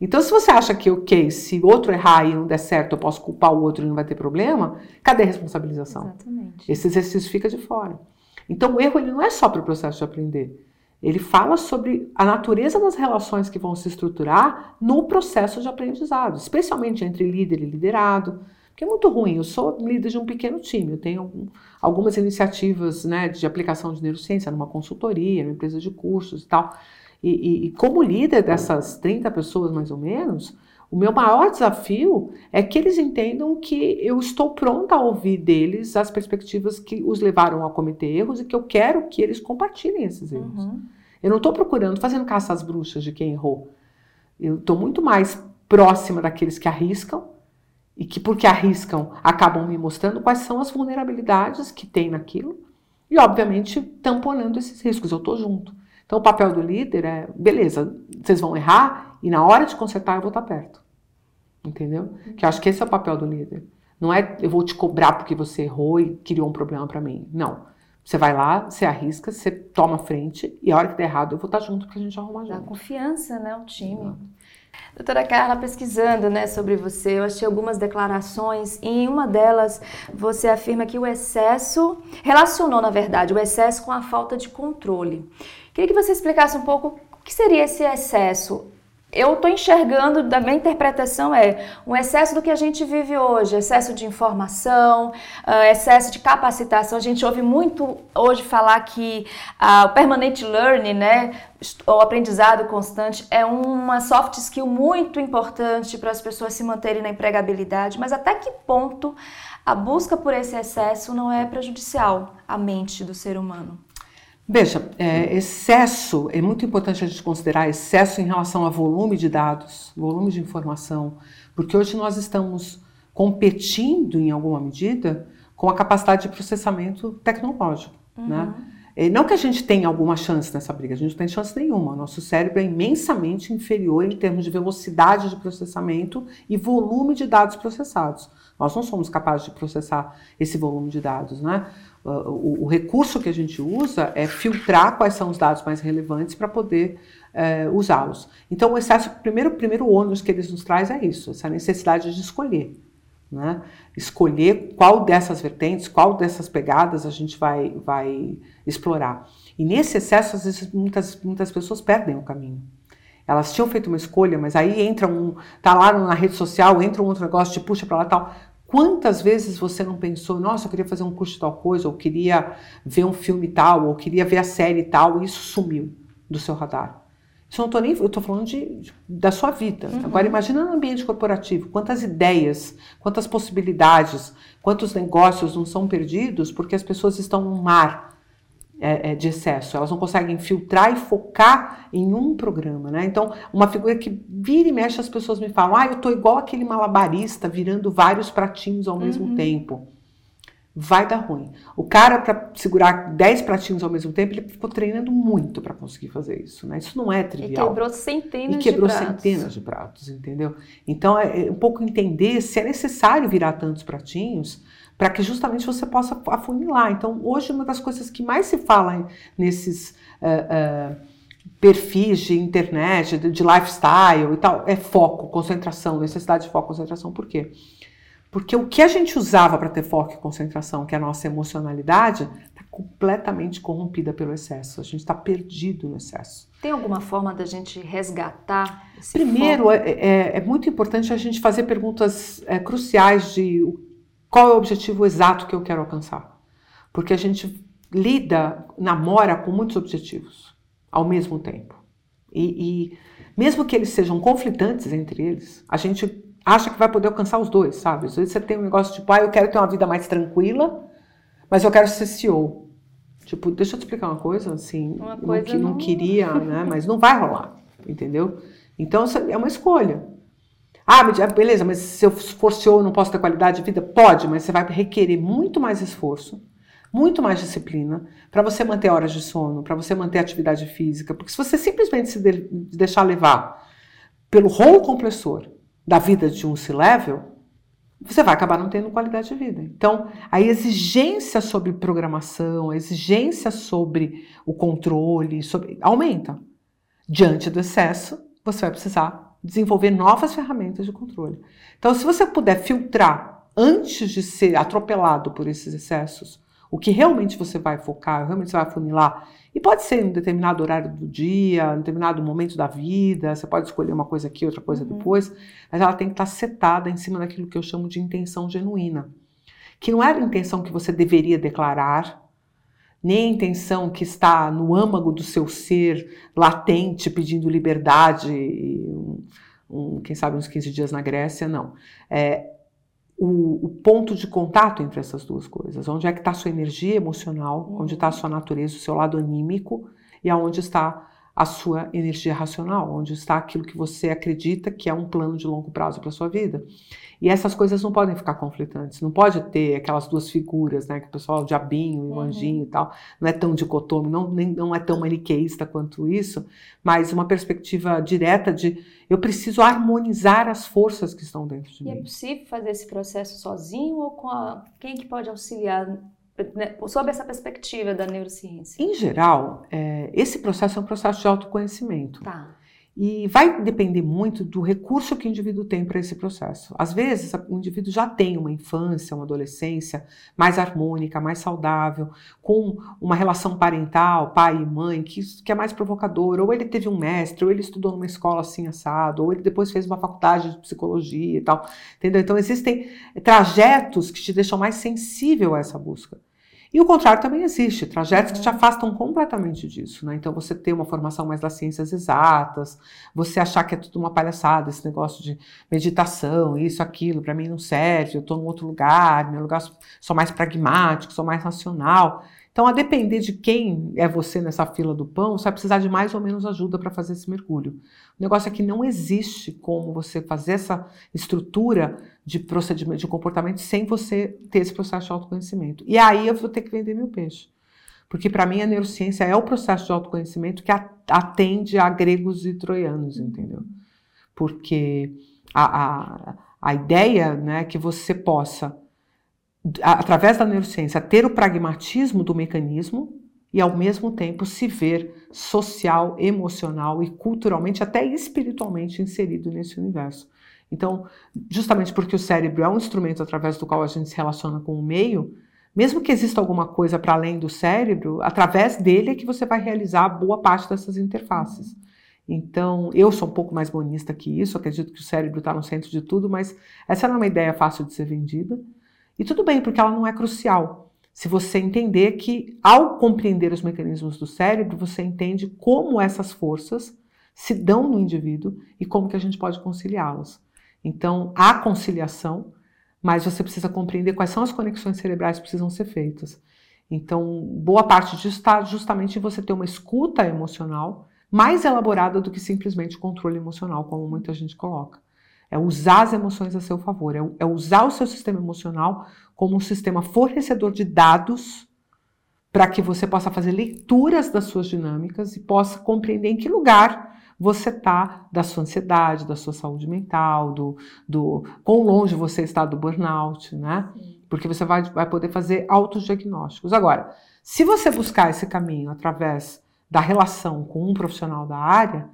Então, se você acha que, ok, se outro errar e não der certo, eu posso culpar o outro e não vai ter problema, cadê a responsabilização? Exatamente. Esse exercício fica de fora. Então, o erro ele não é só para o processo de aprender. Ele fala sobre a natureza das relações que vão se estruturar no processo de aprendizado, especialmente entre líder e liderado, que é muito ruim. Eu sou líder de um pequeno time, eu tenho algumas iniciativas né, de aplicação de neurociência numa consultoria, numa empresa de cursos e tal. E, e, e como líder dessas 30 pessoas, mais ou menos, o meu maior desafio é que eles entendam que eu estou pronta a ouvir deles as perspectivas que os levaram a cometer erros e que eu quero que eles compartilhem esses erros. Uhum. Eu não estou procurando, fazendo caça às bruxas de quem errou. Eu estou muito mais próxima daqueles que arriscam e que, porque arriscam, acabam me mostrando quais são as vulnerabilidades que tem naquilo e, obviamente, tamponando esses riscos. Eu estou junto. Então, o papel do líder é: beleza, vocês vão errar e na hora de consertar eu vou estar perto. Entendeu? Que eu acho que esse é o papel do líder. Não é eu vou te cobrar porque você errou e criou um problema para mim. Não. Você vai lá, você arrisca, você toma frente e a hora que der errado eu vou estar junto pra gente arrumar junto. Dá confiança, né, o time. Doutora Carla, pesquisando né, sobre você, eu achei algumas declarações e em uma delas você afirma que o excesso, relacionou na verdade o excesso com a falta de controle. Queria que você explicasse um pouco o que seria esse excesso eu estou enxergando, da minha interpretação é um excesso do que a gente vive hoje, excesso de informação, uh, excesso de capacitação. A gente ouve muito hoje falar que uh, o permanent learning, né, o aprendizado constante, é uma soft skill muito importante para as pessoas se manterem na empregabilidade, mas até que ponto a busca por esse excesso não é prejudicial à mente do ser humano? Veja, é, excesso, é muito importante a gente considerar excesso em relação a volume de dados, volume de informação, porque hoje nós estamos competindo, em alguma medida, com a capacidade de processamento tecnológico, uhum. né? E não que a gente tenha alguma chance nessa briga, a gente não tem chance nenhuma. Nosso cérebro é imensamente inferior em termos de velocidade de processamento e volume de dados processados. Nós não somos capazes de processar esse volume de dados, né? o, o, recurso que a gente usa é filtrar quais são os dados mais relevantes para poder é, usá-los. Então, o excesso, o primeiro, primeiro ônus que eles nos traz é isso, essa necessidade de escolher. Né? Escolher qual dessas vertentes, qual dessas pegadas a gente vai, vai explorar. E nesse excesso, às vezes, muitas, muitas pessoas perdem o caminho. Elas tinham feito uma escolha, mas aí entra um, tá lá na rede social, entra um outro negócio, te puxa para lá e tal. Quantas vezes você não pensou, nossa, eu queria fazer um curso de tal coisa, ou queria ver um filme tal, ou queria ver a série tal, e isso sumiu do seu radar. Isso eu não tô nem, eu estou falando de, de, da sua vida. Uhum. Agora imagina no ambiente corporativo, quantas ideias, quantas possibilidades, quantos negócios não são perdidos porque as pessoas estão no mar é, é, de excesso, elas não conseguem filtrar e focar em um programa, né? Então, uma figura que vira e mexe, as pessoas me falam, ah, eu tô igual aquele malabarista virando vários pratinhos ao mesmo uhum. tempo. Vai dar ruim. O cara, para segurar 10 pratinhos ao mesmo tempo, ele ficou treinando muito para conseguir fazer isso, né? Isso não é trivial. E quebrou centenas e quebrou de pratos. centenas de pratos, entendeu? Então, é, é um pouco entender se é necessário virar tantos pratinhos para que justamente você possa afunilar. Então, hoje, uma das coisas que mais se fala nesses uh, uh, perfis de internet, de, de, lifestyle e tal, é foco, concentração, necessidade de foco, concentração. Por quê? Porque o que a gente usava para ter foco e concentração, que é a nossa emocionalidade, está completamente corrompida pelo excesso. A gente está perdido no excesso. Tem alguma forma da gente resgatar esse Primeiro, é, é, é, muito importante a gente fazer perguntas é, cruciais de qual é o objetivo exato que eu quero alcançar? Porque a gente lida, namora com muitos objetivos ao mesmo tempo. E, e mesmo que eles sejam conflitantes entre eles, a gente acha que vai poder alcançar os dois, sabe? Às vezes você tem um negócio tipo, ah, eu quero ter uma vida mais tranquila, mas eu quero ser CEO. Tipo, deixa eu te explicar uma coisa, assim, uma coisa que não... não queria, né? Mas não vai rolar, entendeu? Então é uma escolha. Ah, beleza, mas se eu for CEO não posso ter qualidade de vida? Pode, mas você vai requerer muito mais esforço, muito mais disciplina para você manter horas de sono, para você manter atividade física. Porque se você simplesmente se de deixar levar pelo rolo compressor da vida de um C-level, você vai acabar não tendo qualidade de vida. Então, a exigência sobre programação, a exigência sobre o controle, sobre, aumenta. Diante do excesso, você vai precisar desenvolver novas ferramentas de controle. Então, se você puder filtrar antes de ser atropelado por esses excessos, o que realmente você vai focar, realmente você vai afunilar, e pode ser em um determinado horário do dia, em um determinado momento da vida, você pode escolher uma coisa aqui, outra coisa uhum. depois, mas ela tem que estar setada em cima daquilo que eu chamo de intenção genuína. Que não era a intenção que você deveria declarar, nem a intenção que está no âmago do seu ser latente, pedindo liberdade, um, um, quem sabe uns 15 dias na Grécia, não. É, o, o, ponto de contato entre essas duas coisas. Onde é que está sua energia emocional, onde está sua natureza, o seu lado anímico, e aonde está a sua energia racional, onde está aquilo que você acredita que é um plano de longo prazo para sua vida. E essas coisas não podem ficar conflitantes. Não pode ter aquelas duas figuras, né? Que o pessoal, o diabinho e o uhum. anjinho e tal. Não é tão dicotômico, não, nem, não é tão maniqueísta quanto isso, mas uma perspectiva direta de eu preciso harmonizar as forças que estão dentro de e é mim. é possível fazer esse processo sozinho ou com a... quem que pode auxiliar sob essa perspectiva da neurociência? Em geral, é, esse processo é um processo de autoconhecimento. Tá. E vai depender muito do recurso que o indivíduo tem para esse processo. Às vezes, o indivíduo já tem uma infância, uma adolescência mais harmônica, mais saudável, com uma relação parental, pai e mãe, que, que é mais provocadora. Ou ele teve um mestre, ou ele estudou numa escola assim assado, ou ele depois fez uma faculdade de psicologia e tal. Entendeu? Então, existem trajetos que te deixam mais sensível a essa busca. E o contrário também existe, trajetos que te uhum. afastam completamente disso, né? Então você ter uma formação mais das ciências exatas, você achar que é tudo uma palhaçada, esse negócio de meditação, isso, aquilo, para mim não serve, eu estou em outro lugar, meu lugar sou mais pragmático, sou mais racional. Então, a depender de quem é você nessa fila do pão, você vai precisar de mais ou menos ajuda para fazer esse mergulho. O negócio é que não existe como você fazer essa estrutura de procedimento, de comportamento, sem você ter esse processo de autoconhecimento. E aí eu vou ter que vender meu peixe. Porque para mim a neurociência é o processo de autoconhecimento que atende a gregos e troianos, entendeu? Porque a, a, a ideia né, que você possa através da neurociência, ter o pragmatismo do mecanismo e, ao mesmo tempo, se ver social, emocional e culturalmente, até espiritualmente inserido nesse universo. Então, justamente porque o cérebro é um instrumento através do qual a gente se relaciona com o meio, mesmo que exista alguma coisa para além do cérebro, através dele é que você vai realizar boa parte dessas interfaces. Então, eu sou um pouco mais monista que isso, acredito que o cérebro está no centro de tudo, mas essa não é uma ideia fácil de ser vendida. E tudo bem, porque ela não é crucial. Se você entender que, ao compreender os mecanismos do cérebro, você entende como essas forças se dão no indivíduo e como que a gente pode conciliá-las. Então, há conciliação, mas você precisa compreender quais são as conexões cerebrais que precisam ser feitas. Então, boa parte disso está justamente em você ter uma escuta emocional mais elaborada do que simplesmente controle emocional, como muita gente coloca. É usar as emoções a seu favor, é, é usar o seu sistema emocional como um sistema fornecedor de dados para que você possa fazer leituras das suas dinâmicas e possa compreender em que lugar você está da sua ansiedade, da sua saúde mental, do, do quão longe você está do burnout, né? Porque você vai, vai poder fazer autodiagnósticos. Agora, se você buscar esse caminho através da relação com um profissional da área,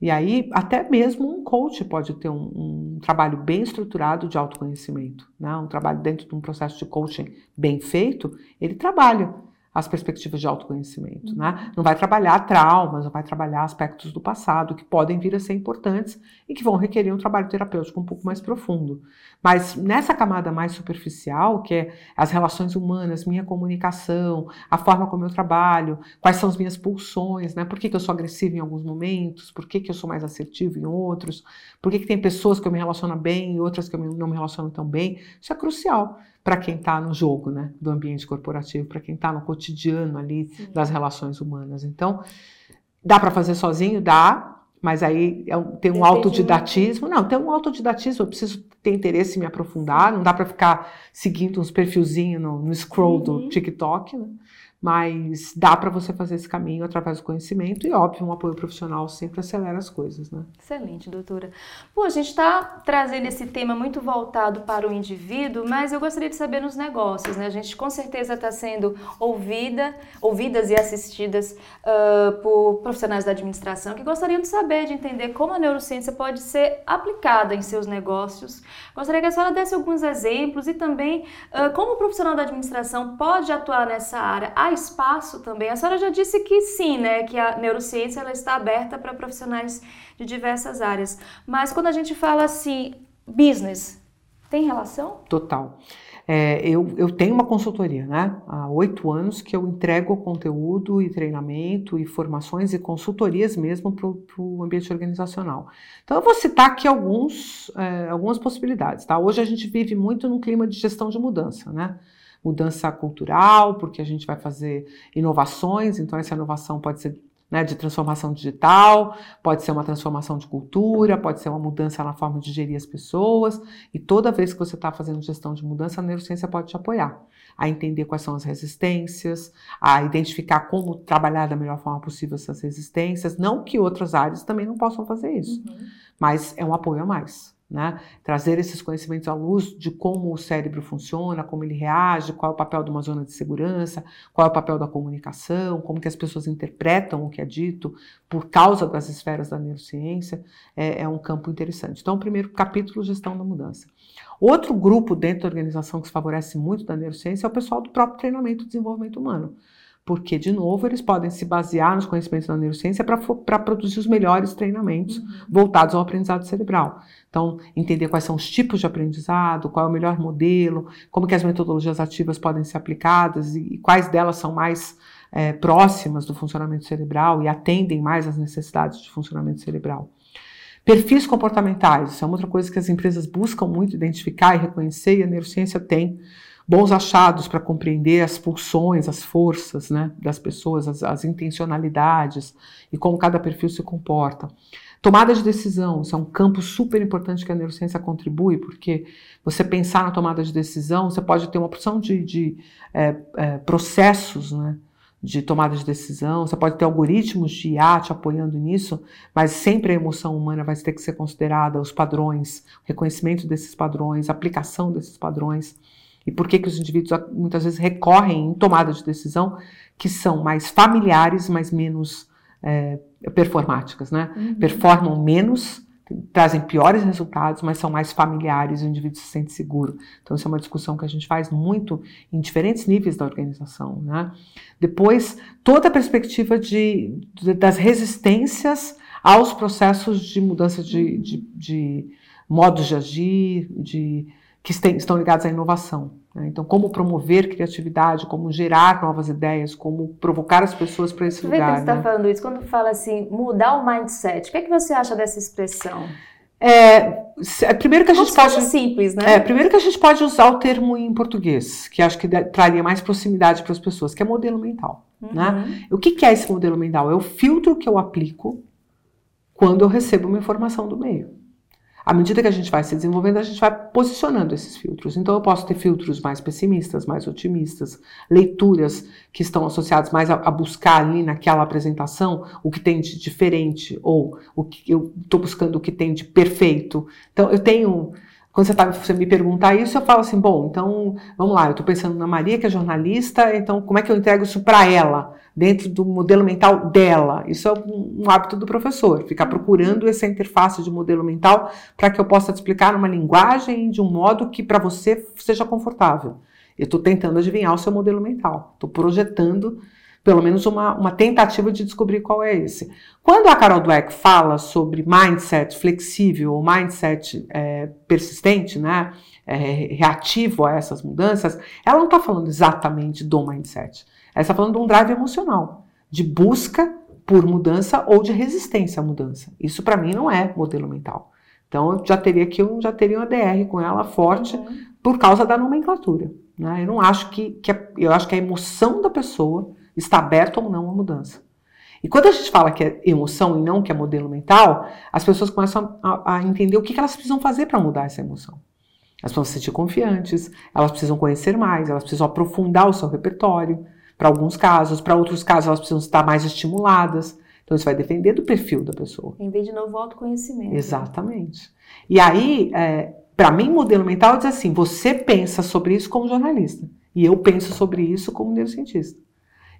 e aí, até mesmo um coach pode ter um, um, trabalho bem estruturado de autoconhecimento, né? um trabalho dentro de um processo de coaching bem feito, ele trabalha as perspectivas de autoconhecimento, né? Uhum. Não vai trabalhar traumas, não vai trabalhar aspectos do passado que podem vir a ser importantes e que vão requerer um trabalho terapêutico um pouco mais profundo. Mas nessa camada mais superficial, que é as relações humanas, minha comunicação, a forma como eu trabalho, quais são as minhas pulsões, né? Por que, que eu sou agressivo em alguns momentos, por que, que eu sou mais assertivo em outros, por que, que tem pessoas que eu me relaciono bem e outras que eu não me relaciono tão bem, isso é crucial para quem está no jogo, né, do ambiente corporativo, para quem está no cotidiano ali Sim. das relações humanas. Então, dá para fazer sozinho, dá, mas aí é tem um autodidatismo. Não, tem um autodidatismo, eu preciso ter interesse em me aprofundar, não dá para ficar seguindo uns perfilzinhos no, no scroll uhum. do TikTok, né? Mas dá para você fazer esse caminho através do conhecimento e, óbvio, um apoio profissional sempre acelera as coisas, né? Excelente, doutora. Pô, a gente está trazendo esse tema muito voltado para o indivíduo, mas eu gostaria de saber nos negócios, né? A gente com certeza está sendo ouvida, ouvidas e assistidas uh, por profissionais da administração que gostariam de saber, de entender como a neurociência pode ser aplicada em seus negócios. Gostaria que a senhora desse alguns exemplos e também uh, como o profissional da administração pode atuar nessa área espaço também. A senhora já disse que sim, né, que a neurociência ela está aberta para profissionais de diversas áreas. Mas quando a gente fala assim, business, tem relação? Total. É, eu, eu tenho uma consultoria, né? Há oito anos que eu entrego conteúdo e treinamento e formações e consultorias mesmo para o ambiente organizacional. Então eu vou citar aqui alguns, é, algumas possibilidades, tá? Hoje a gente vive muito num clima de gestão de mudança, né? Mudança cultural, porque a gente vai fazer inovações, então essa inovação pode ser né, de transformação digital, pode ser uma transformação de cultura, pode ser uma mudança na forma de gerir as pessoas, e toda vez que você está fazendo gestão de mudança, a neurociência pode te apoiar a entender quais são as resistências, a identificar como trabalhar da melhor forma possível essas resistências, não que outras áreas também não possam fazer isso, uhum. mas é um apoio a mais. Né? Trazer esses conhecimentos à luz de como o cérebro funciona, como ele reage, qual é o papel de uma zona de segurança, qual é o papel da comunicação, como que as pessoas interpretam o que é dito por causa das esferas da neurociência, é, é um campo interessante. Então, o primeiro capítulo, gestão da mudança. Outro grupo dentro da organização que se favorece muito da neurociência é o pessoal do próprio treinamento e desenvolvimento humano porque, de novo, eles podem se basear nos conhecimentos da neurociência para produzir os melhores treinamentos uhum. voltados ao aprendizado cerebral. Então, entender quais são os tipos de aprendizado, qual é o melhor modelo, como que as metodologias ativas podem ser aplicadas e, e quais delas são mais é, próximas do funcionamento cerebral e atendem mais às necessidades de funcionamento cerebral. Perfis comportamentais, isso é uma outra coisa que as empresas buscam muito identificar e reconhecer, e a neurociência tem bons achados para compreender as pulsões, as forças né, das pessoas, as, as, intencionalidades e como cada perfil se comporta. Tomada de decisão, isso é um campo super importante que a neurociência contribui, porque você pensar na tomada de decisão, você pode ter uma porção de, de é, é, processos, né? de tomada de decisão, você pode ter algoritmos de IA te apoiando nisso, mas sempre a emoção humana vai ter que ser considerada, os padrões, reconhecimento desses padrões, aplicação desses padrões. E por que, que os indivíduos muitas vezes recorrem em tomada de decisão que são mais familiares, mas menos é, performáticas, né? Uhum. Performam menos, trazem piores resultados, mas são mais familiares, o indivíduo se sente seguro. Então, isso é uma discussão que a gente faz muito em diferentes níveis da organização. Né? Depois, toda a perspectiva de, de das resistências aos processos de mudança de, de, de modos de agir, de que estão ligados à inovação. Né? Então, como promover criatividade, como gerar novas ideias, como provocar as pessoas para esse você lugar. Vê que você está né? falando isso, quando fala assim, mudar o mindset, o que, é que você acha dessa expressão? É, é primeiro que a gente pode simples, né? É, primeiro que a gente pode usar o termo em português, que acho que traria mais proximidade para as pessoas, que é modelo mental. Uhum. Né? O que, que é esse modelo mental? É o filtro que eu aplico quando eu recebo uma informação do meio. À medida que a gente vai se desenvolvendo, a gente vai posicionando esses filtros. Então, eu posso ter filtros mais pessimistas, mais otimistas, leituras que estão associadas mais a, a buscar ali naquela apresentação o que tem de diferente, ou o que eu estou buscando o que tem de perfeito. Então, eu tenho quando você, tá, você me perguntar isso, eu falo assim, bom, então, vamos lá, eu estou pensando na Maria, que é jornalista, então como é que eu entrego isso para ela, dentro do modelo mental dela? Isso é um, hábito do professor, ficar procurando essa interface de modelo mental para que eu possa te explicar numa linguagem de um modo que para você seja confortável. Eu estou tentando adivinhar o seu modelo mental, estou projetando pelo menos uma, uma tentativa de descobrir qual é esse. Quando a Carol Dweck fala sobre mindset flexível ou mindset é, persistente, né, é, reativo a essas mudanças, ela não está falando exatamente do mindset. Ela está falando de um drive emocional, de busca por mudança ou de resistência à mudança. Isso para mim não é modelo mental. Então eu já teria aqui um, já teria uma DR com ela forte uhum. por causa da nomenclatura. Né? Eu não acho que, que a, eu acho que a emoção da pessoa está aberto ou não à mudança. E quando a gente fala que é emoção e não que é modelo mental, as pessoas começam a, a entender o que, elas precisam fazer para mudar essa emoção. Elas precisam se sentir confiantes, elas precisam conhecer mais, elas precisam aprofundar o seu repertório, para alguns casos, para outros casos elas precisam estar mais estimuladas. Então isso vai depender do perfil da pessoa. Em vez de novo autoconhecimento. Exatamente. E aí, é, para mim, modelo mental diz assim: você pensa sobre isso como jornalista, e eu penso sobre isso como neurocientista.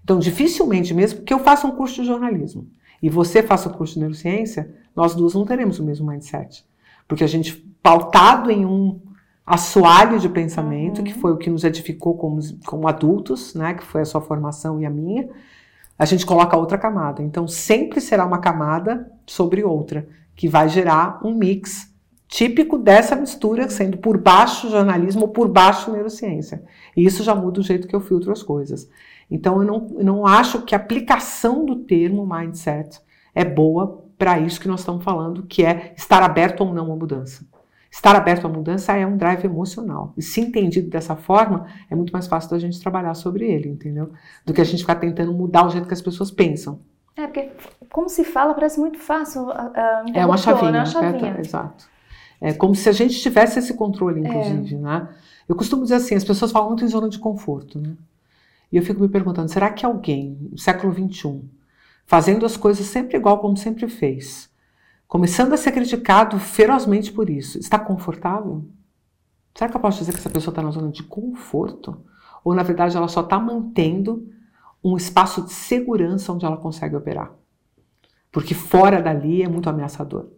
Então, dificilmente, mesmo que eu faça um curso de jornalismo e você faça um curso de neurociência, nós duas não teremos o mesmo mindset. Porque a gente, pautado em um assoalho de pensamento, uhum. que foi o que nos edificou como, como adultos, né, que foi a sua formação e a minha, a gente coloca outra camada. Então, sempre será uma camada sobre outra, que vai gerar um mix típico dessa mistura, sendo por baixo jornalismo ou por baixo neurociência. E isso já muda o jeito que eu filtro as coisas. Então, eu não, eu não acho que a aplicação do termo mindset é boa para isso que nós estamos falando, que é estar aberto ou não à mudança. Estar aberto à mudança é um drive emocional. E se entendido dessa forma, é muito mais fácil da gente trabalhar sobre ele, entendeu? Do que a gente ficar tentando mudar o jeito que as pessoas pensam. É, porque como se fala, parece muito fácil. Uh, é uma chavinha, né? uma chavinha. É, exato. É como se a gente tivesse esse controle, inclusive, é. né? Eu costumo dizer assim, as pessoas falam muito em zona de conforto, né? E eu fico me perguntando, será que alguém, no século XXI, fazendo as coisas sempre igual como sempre fez, começando a ser criticado ferozmente por isso, está confortável? Será que eu posso dizer que essa pessoa está na zona de conforto? Ou, na verdade, ela só está mantendo um espaço de segurança onde ela consegue operar? Porque fora dali é muito ameaçador.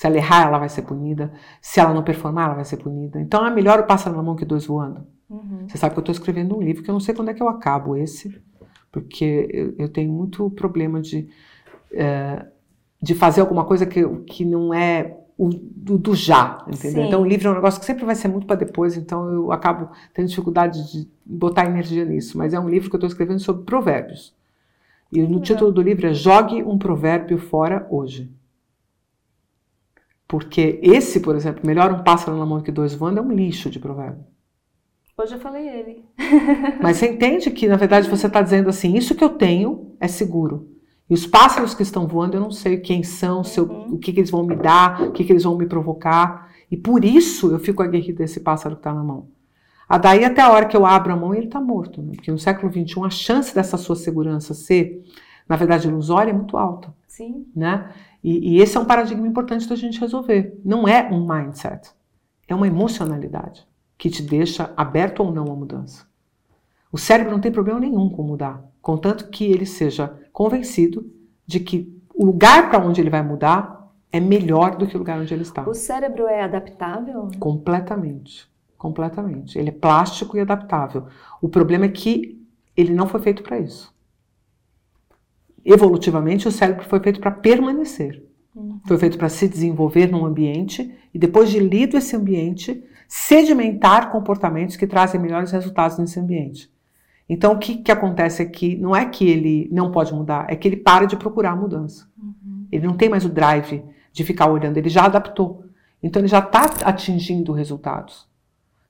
Se ela errar, ela vai ser punida. Se ela não performar, ela vai ser punida. Então é melhor o pássaro na mão que dois voando. Uhum. Você sabe que eu estou escrevendo um livro que eu não sei quando é que eu acabo esse, porque eu, eu tenho muito problema de. É, de fazer alguma coisa que, que não é o, do, do já, entendeu? Sim. Então o livro é um negócio que sempre vai ser muito para depois, então eu acabo tendo dificuldade de botar energia nisso. Mas é um livro que eu estou escrevendo sobre provérbios. E no título do livro é Jogue um provérbio fora hoje. Porque esse, por exemplo, melhor um pássaro na mão que dois voando, é um lixo de provérbio. Hoje eu falei ele. Mas você entende que, na verdade, você está dizendo assim: isso que eu tenho é seguro. E os pássaros que estão voando, eu não sei quem são, eu, uhum. o que, que, eles vão me dar, o que, que eles vão me provocar. E por isso eu fico aguerrido desse pássaro que está na mão. A daí até a hora que eu abro a mão, ele está morto. Né? Porque no século XXI a chance dessa sua segurança ser, na verdade, ilusória é muito alta. Sim. Né? E, e esse é um paradigma importante da gente resolver. Não é um mindset, é uma emocionalidade que te deixa aberto ou não à mudança. O cérebro não tem problema nenhum com mudar contanto que ele seja convencido de que o lugar para onde ele vai mudar é melhor do que o lugar onde ele está. O cérebro é adaptável? Completamente. Completamente. Ele é plástico e adaptável. O problema é que ele não foi feito para isso. Evolutivamente, o cérebro foi feito para permanecer. Uhum. Foi feito para se desenvolver num ambiente e, depois de lido esse ambiente, sedimentar comportamentos que trazem melhores resultados nesse ambiente. Então, o que, que acontece aqui? Não é que ele não pode mudar, é que ele para de procurar mudança. Uhum. Ele não tem mais o drive de ficar olhando, ele já adaptou. Então, ele já está atingindo resultados.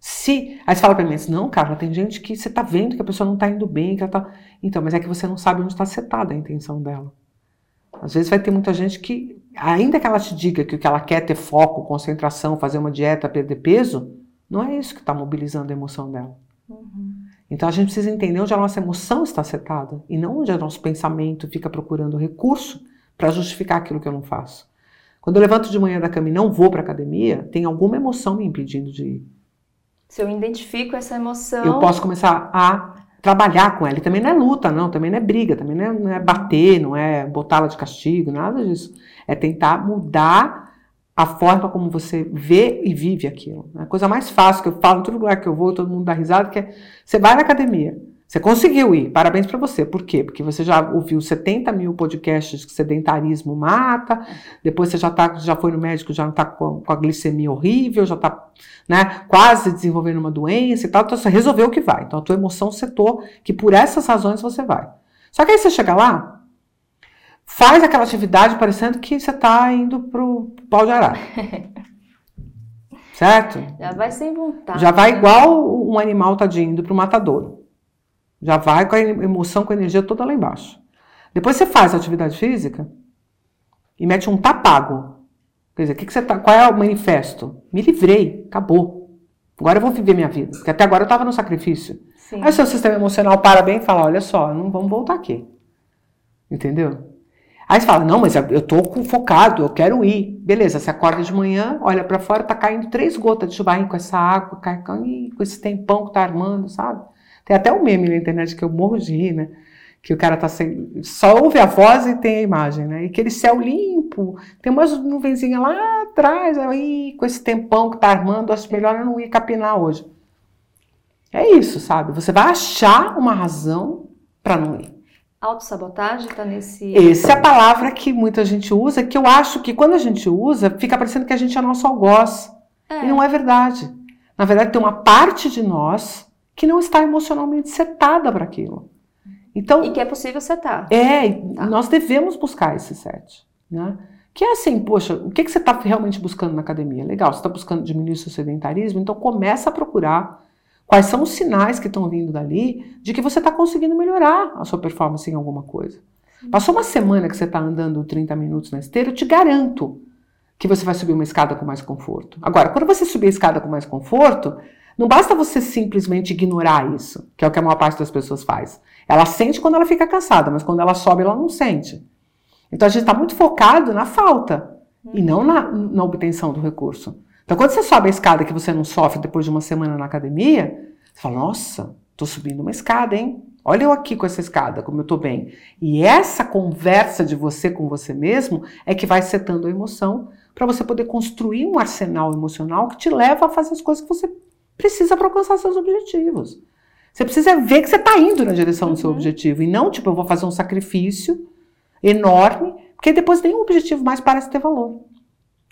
Se. Aí você fala para mim assim, não, cara, tem gente que você está vendo que a pessoa não está indo bem, que ela tá. Então, mas é que você não sabe onde está setada a intenção dela. Às vezes vai ter muita gente que, ainda que ela te diga que o que ela quer é ter foco, concentração, fazer uma dieta, perder peso, não é isso que está mobilizando a emoção dela. Uhum. Então a gente precisa entender onde a nossa emoção está setada e não onde o nosso pensamento fica procurando recurso para justificar aquilo que eu não faço. Quando eu levanto de manhã da cama e não vou para academia, tem alguma emoção me impedindo de ir. Se eu identifico essa emoção. Eu posso começar a trabalhar com ela. E também não é luta, não, também não é briga, também não é, não é bater, não é botá-la de castigo, nada disso. É tentar mudar a forma como você vê e vive aquilo. A coisa mais fácil que eu falo em todo lugar que eu vou, todo mundo dá risada, que é você vai na academia. Você conseguiu ir, parabéns para você. Por quê? Porque você já ouviu 70 mil podcasts que sedentarismo mata, depois você já, tá, já foi no médico, já não está com, com, a glicemia horrível, já está né, quase desenvolvendo uma doença e tal, então você resolveu que vai. Então a tua emoção setou que por essas razões você vai. Só que aí você chega lá, faz aquela atividade parecendo que você está indo para o pau de arara. certo? Já vai sem vontade. Já vai igual um animal tadinho indo para o matadouro. Já vai com a emoção, com a energia toda lá embaixo. Depois você faz a atividade física e mete um tapago. Quer dizer, que que você tá, qual é o manifesto? Me livrei, acabou. Agora eu vou viver minha vida. Porque até agora eu estava no sacrifício. Sim. Aí o seu sistema emocional para bem e fala: olha só, não vamos voltar aqui. Entendeu? Aí você fala, não, mas eu tô focado, eu quero ir. Beleza, você acorda de manhã, olha para fora, tá caindo três gotas de chuva com essa água, com esse tempão que tá armando, sabe? Tem até um meme na internet que eu morro de rir, né? Que o cara tá sem. Só ouve a voz e tem a imagem, né? E aquele céu limpo, tem umas nuvenzinhas lá atrás, aí, com esse tempão que tá armando, acho melhor eu não ir capinar hoje. É isso, sabe? Você vai achar uma razão para não ir. Autossabotagem está nesse. Essa é a palavra que muita gente usa, que eu acho que quando a gente usa, fica parecendo que a gente é nosso algoz. É. E não é verdade. Na verdade, tem uma parte de nós que não está emocionalmente setada para aquilo. Então, e que é possível setar. É, tá. nós devemos buscar esse set. Né? Que é assim, poxa, o que, que você está realmente buscando na academia? Legal, você está buscando diminuir o seu sedentarismo, então começa a procurar Quais são os sinais que estão vindo dali de que você está conseguindo melhorar a sua performance em alguma coisa? Passou uma semana que você está andando 30 minutos na esteira, eu te garanto que você vai subir uma escada com mais conforto. Agora, quando você subir a escada com mais conforto, não basta você simplesmente ignorar isso, que é o que a maior parte das pessoas faz. Ela sente quando ela fica cansada, mas quando ela sobe, ela não sente. Então a gente está muito focado na falta e não na, na obtenção do recurso. Então, quando você sobe a escada que você não sofre depois de uma semana na academia, você fala: Nossa, estou subindo uma escada, hein? Olha eu aqui com essa escada, como eu estou bem. E essa conversa de você com você mesmo é que vai setando a emoção para você poder construir um arsenal emocional que te leva a fazer as coisas que você precisa para alcançar seus objetivos. Você precisa ver que você está indo na direção do seu uhum. objetivo e não, tipo, eu vou fazer um sacrifício enorme, porque depois nenhum objetivo mais parece ter valor.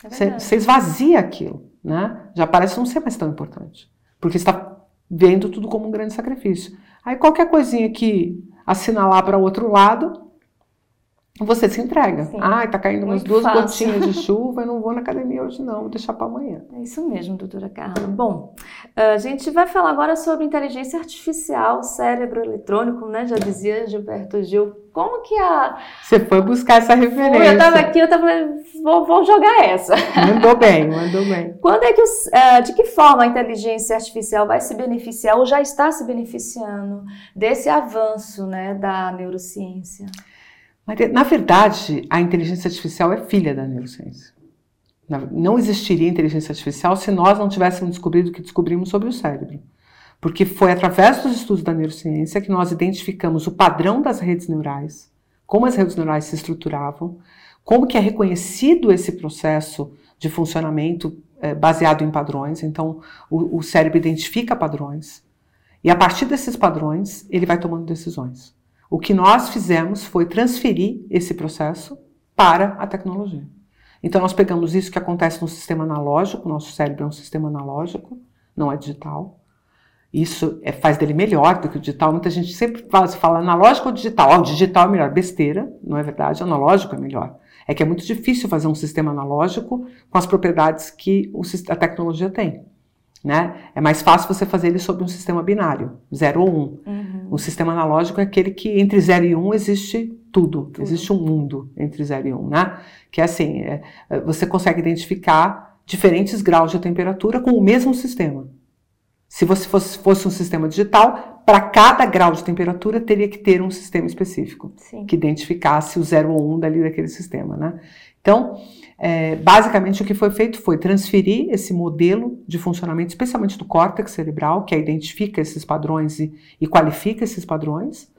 É você, você esvazia aquilo né? Já parece não ser mais tão importante. Porque está vendo tudo como um grande sacrifício. Aí qualquer coisinha que assinalar para o outro lado, você se entrega. Sim, ah, tá caindo umas duas fácil. gotinhas de chuva, eu não vou na academia hoje não, vou deixar para amanhã. É isso mesmo, doutora Carla. Bom, a gente vai falar agora sobre inteligência artificial, cérebro eletrônico, né? Já dizia Gilberto Gil. Como que a... Você foi buscar essa referência. Eu estava aqui, eu estava vou, vou jogar essa. Mandou bem, mandou bem. Quando é que, uh, de que forma a inteligência artificial vai se beneficiar ou já está se beneficiando desse avanço, né, da neurociência? Na verdade, a inteligência artificial é filha da neurociência. Não existiria inteligência artificial se nós não tivéssemos descobrido o que descobrimos sobre o cérebro. Porque foi através dos estudos da neurociência que nós identificamos o padrão das redes neurais, como as redes neurais se estruturavam, como que é reconhecido esse processo de funcionamento é, baseado em padrões. Então, o, o cérebro identifica padrões e a partir desses padrões ele vai tomando decisões. O que nós fizemos foi transferir esse processo para a tecnologia. Então, nós pegamos isso que acontece no sistema analógico, nosso cérebro é um sistema analógico, não é digital. Isso é, faz dele melhor do que o digital. Muita gente sempre fala, fala analógico ou digital. Ah, o digital é melhor. Besteira, não é verdade. Analógico é melhor. É que é muito difícil fazer um sistema analógico com as propriedades que a tecnologia tem. Né? É mais fácil você fazer ele sobre um sistema binário, 0 ou 1. Um. Uhum. O sistema analógico é aquele que entre 0 e 1 um existe tudo, tudo, existe um mundo entre 0 e 1, um, né? Que é assim, é, é, você consegue identificar diferentes graus de temperatura com o mesmo sistema. Se você fosse, fosse um sistema digital, para cada grau de temperatura teria que ter um sistema específico Sim. que identificasse o 0 ou 1 um dali daquele sistema, né? Então, é, basicamente, o que foi feito foi transferir esse modelo de funcionamento, especialmente do córtex cerebral, que identifica esses padrões e, e qualifica esses padrões,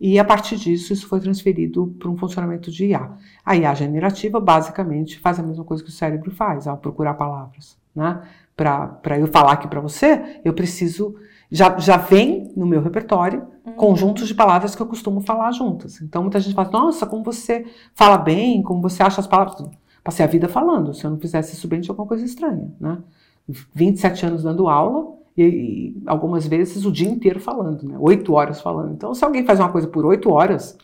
e a partir disso, isso foi transferido para um funcionamento de IA. A IA generativa, basicamente, faz a mesma coisa que o cérebro faz ao procurar palavras. Né? Para eu falar aqui para você, eu preciso. Já, já vem no meu repertório uhum. conjuntos de palavras que eu costumo falar juntas. Então, muita gente fala: Nossa, como você fala bem, como você acha as palavras. Passei a vida falando. Se eu não fizesse isso bem, tinha alguma coisa estranha, né? 27 anos dando aula e, e algumas vezes o dia inteiro falando, né? Oito horas falando. Então, se alguém faz uma coisa por oito horas,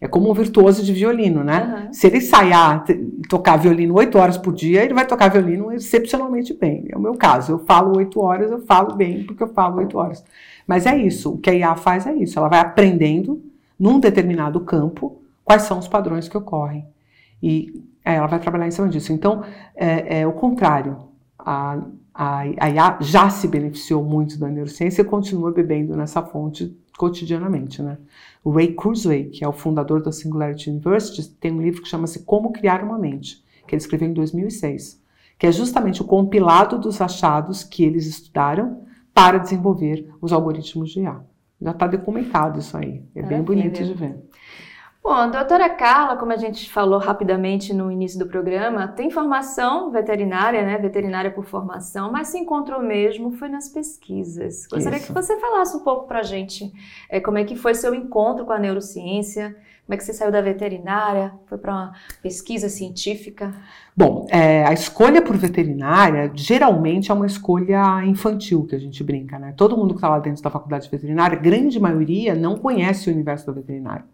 é como um virtuoso de violino, né? Uhum. Se ele ensaiar tocar violino oito horas por dia, ele vai tocar violino excepcionalmente bem. É o meu caso. Eu falo oito horas, eu falo bem porque eu falo oito horas. Mas é isso. O que a IA faz é isso. Ela vai aprendendo num determinado campo quais são os padrões que ocorrem. E é, ela vai trabalhar em cima disso. Então, é, é o contrário. A, a, a IA já se beneficiou muito da neurociência e continua bebendo nessa fonte cotidianamente, né? O Ray Kurzweil, que é o fundador da Singularity University, tem um livro que chama-se Como Criar uma Mente, que ele escreveu em 2006, que é justamente o compilado dos achados que eles estudaram para desenvolver os algoritmos de IA. Já está documentado isso aí, é bem bonito de ver. Bom, a doutora Carla, como a gente falou rapidamente no início do programa, tem formação veterinária, né? Veterinária por formação, mas se encontrou mesmo foi nas pesquisas. Gostaria Isso. que você falasse um pouco para a gente é, como é que foi seu encontro com a neurociência, como é que você saiu da veterinária, foi para uma pesquisa científica? Bom, é, a escolha por veterinária geralmente é uma escolha infantil que a gente brinca, né? Todo mundo que está lá dentro da faculdade de veterinária, grande maioria, não conhece o universo da veterinária.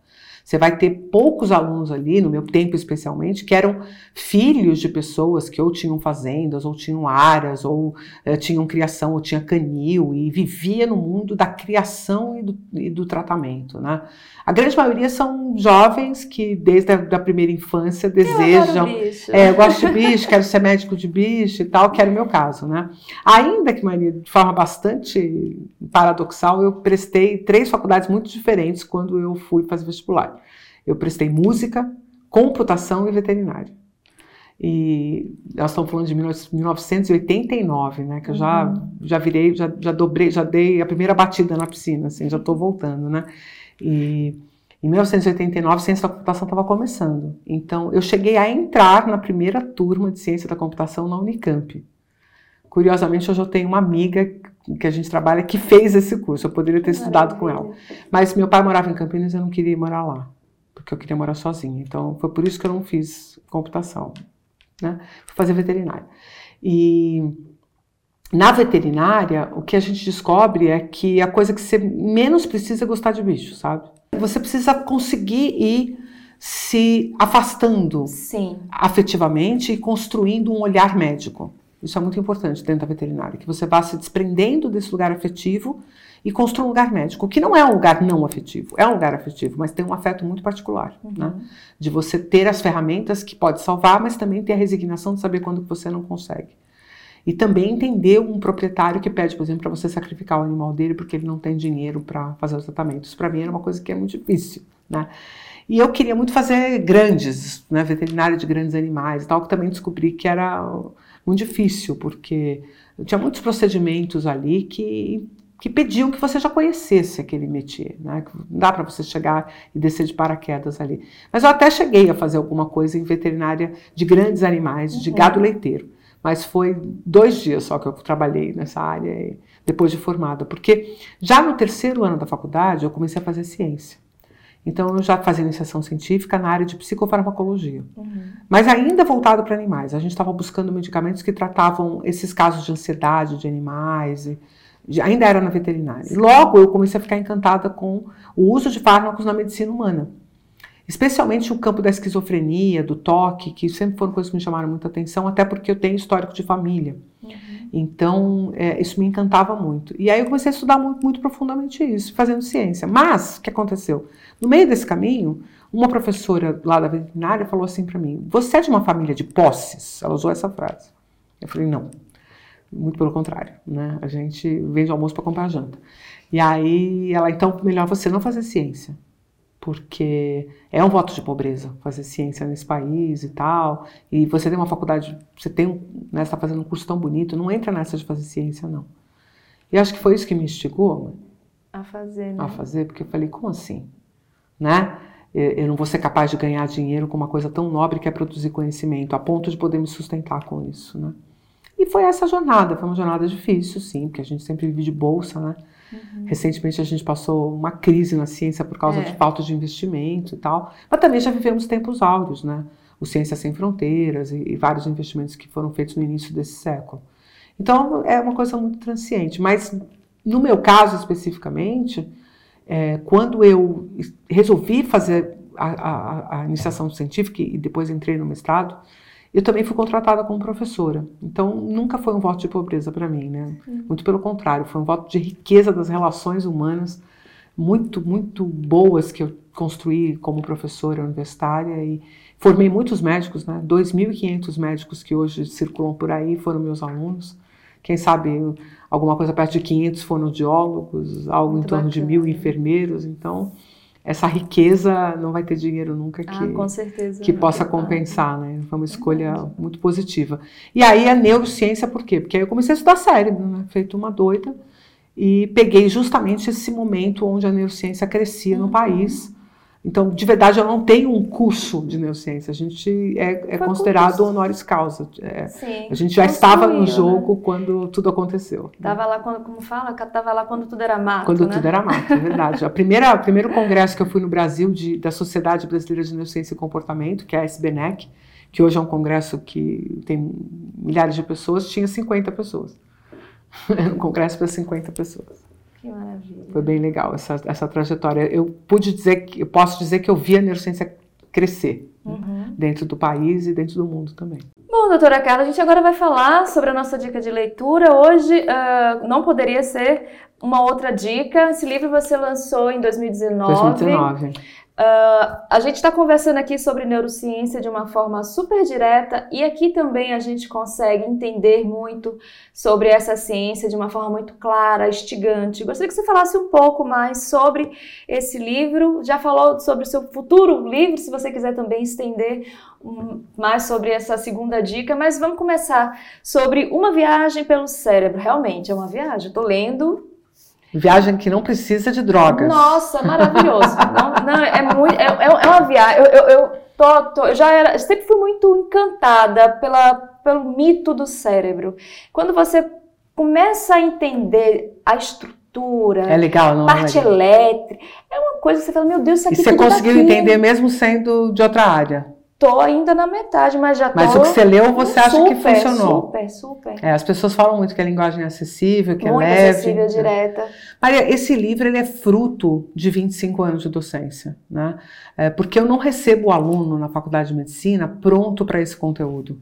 Você vai ter poucos alunos ali, no meu tempo especialmente, que eram filhos de pessoas que ou tinham fazendas, ou tinham aras, ou eh, tinham criação, ou tinha canil, e vivia no mundo da criação e do, e do tratamento, né? A grande maioria são jovens que, desde a da primeira infância, desejam. Eu, é, eu gosto de bicho, quero ser médico de bicho e tal, que era o meu caso, né? Ainda que, Maria, de forma bastante paradoxal, eu prestei três faculdades muito diferentes quando eu fui fazer vestibular. Eu prestei música, computação e veterinária. E nós estamos falando de 1989, né? Que eu já, uhum. já virei, já, já dobrei, já dei a primeira batida na piscina, assim, já estou voltando, né? E em 1989, ciência da computação estava começando. Então, eu cheguei a entrar na primeira turma de ciência da computação na Unicamp. Curiosamente, hoje eu tenho uma amiga que a gente trabalha que fez esse curso. Eu poderia ter estudado com ela. Mas meu pai morava em Campinas e eu não queria morar lá, porque eu queria morar sozinha. Então, foi por isso que eu não fiz computação. Né? Fui fazer veterinária. E na veterinária, o que a gente descobre é que a coisa que você menos precisa é gostar de bicho, sabe? Você precisa conseguir ir se afastando Sim. afetivamente e construindo um olhar médico. Isso é muito importante dentro da veterinária, que você vá se desprendendo desse lugar afetivo e construa um lugar médico, que não é um lugar não afetivo, é um lugar afetivo, mas tem um afeto muito particular, uhum. né? De você ter as ferramentas que pode salvar, mas também ter a resignação de saber quando você não consegue. E também entender um proprietário que pede, por exemplo, para você sacrificar o animal dele porque ele não tem dinheiro para fazer os tratamentos. Para mim era uma coisa que é muito difícil, né? E eu queria muito fazer grandes, né, veterinária de grandes animais e tal, que também descobri que era muito difícil, porque tinha muitos procedimentos ali que que pediam que você já conhecesse aquele métier, né? Não dá para você chegar e descer de paraquedas ali. Mas eu até cheguei a fazer alguma coisa em veterinária de grandes animais, de uhum. gado leiteiro mas foi dois dias só que eu trabalhei nessa área depois de formada, porque já no terceiro ano da faculdade eu comecei a fazer ciência. Então eu já fazia iniciação científica na área de psicofarmacologia, uhum. mas ainda voltado para animais. A gente estava buscando medicamentos que tratavam esses casos de ansiedade de animais. E, ainda era na veterinária. E logo eu comecei a ficar encantada com o uso de fármacos na medicina humana especialmente o campo da esquizofrenia, do toque, que sempre foram coisas que me chamaram muita atenção, até porque eu tenho histórico de família. Uhum. Então, é, isso me encantava muito. E aí eu comecei a estudar muito, muito profundamente isso, fazendo ciência. Mas, o que aconteceu? No meio desse caminho, uma professora lá da veterinária falou assim para mim: Você é de uma família de posses? Ela usou essa frase. Eu falei: Não. Muito pelo contrário, né? A gente vende almoço para comprar janta. E aí ela, então, melhor você não fazer ciência porque é um voto de pobreza fazer ciência nesse país e tal. E você tem uma faculdade, você tem, né, está fazendo um curso tão bonito, não entra nessa de fazer ciência não. E acho que foi isso que me instigou a fazer, né? A fazer, porque eu falei, como assim, né? Eu não vou ser capaz de ganhar dinheiro com uma coisa tão nobre que é produzir conhecimento, a ponto de poder me sustentar com isso, né? E foi essa jornada, foi uma jornada difícil, sim, porque a gente sempre vive de bolsa, né? Uhum. Recentemente a gente passou uma crise na ciência por causa é. de falta de investimento e tal, mas também já vivemos tempos áureos, né? O Ciência Sem Fronteiras e, e vários investimentos que foram feitos no início desse século. Então é uma coisa muito transiente, mas no meu caso especificamente, é, quando eu resolvi fazer a, a, a iniciação científica e depois entrei no mestrado, eu também fui contratada como professora. Então, nunca foi um voto de pobreza para mim, né? Uhum. Muito pelo contrário, foi um voto de riqueza das relações humanas muito, muito boas que eu construí como professora universitária e formei muitos médicos, né? 2.500 médicos que hoje circulam por aí foram meus alunos. Quem sabe alguma coisa perto de 500 fonoaudiólogos, algo muito em torno bacana. de mil enfermeiros. Então, essa riqueza não vai ter dinheiro nunca que, ah, certeza, que possa compensar, né? Foi uma escolha muito positiva. E aí a neurociência, por quê? Porque aí eu comecei a estudar cérebro, né? Feito uma doida. E peguei justamente esse momento onde a neurociência crescia uhum. no país. Então, de verdade, eu não tenho um curso de neurociência. A gente é, é considerado honoris causa. É, Sim, a gente já estava no né? jogo né? quando tudo aconteceu. Estava lá quando, como fala, estava lá quando tudo era mato. Quando né? tudo era mato, é verdade. a primeira, o primeiro congresso que eu fui no Brasil de, da Sociedade Brasileira de Neurociência e Comportamento, que é a SBNEC, que hoje é um congresso que tem milhares de pessoas, tinha 50 pessoas. Era um congresso para 50 pessoas. Que maravilha. Foi bem legal essa, essa trajetória. Eu pude dizer que eu posso dizer que eu vi a neurociência crescer uhum. dentro do país e dentro do mundo também. Bom, doutora Carla, a gente agora vai falar sobre a nossa dica de leitura. Hoje uh, não poderia ser uma outra dica. Esse livro você lançou em 2019. 2019. Uh, a gente está conversando aqui sobre neurociência de uma forma super direta e aqui também a gente consegue entender muito sobre essa ciência de uma forma muito clara, instigante. Gostaria que você falasse um pouco mais sobre esse livro. Já falou sobre o seu futuro livro, se você quiser também estender mais sobre essa segunda dica, mas vamos começar sobre uma viagem pelo cérebro. Realmente é uma viagem. Estou lendo Viagem que não precisa de drogas. Nossa, maravilhoso. não, não, é, muito, é, é, é uma viagem. Eu, eu, eu, tô, tô, eu já era, sempre fui muito encantada pela, pelo mito do cérebro. Quando você começa a entender a estrutura, é legal, não é parte é legal. elétrica, é uma coisa que você fala, meu Deus, isso aqui E você conseguiu entender mesmo sendo de outra área? Tô ainda na metade, mas já tô. Mas o que você leu, você acha super, que funcionou? Super, super. É, as pessoas falam muito que a linguagem é acessível, que muito é leve. acessível, direta. Maria, esse livro ele é fruto de 25 anos de docência, né? É, porque eu não recebo o aluno na faculdade de medicina pronto para esse conteúdo.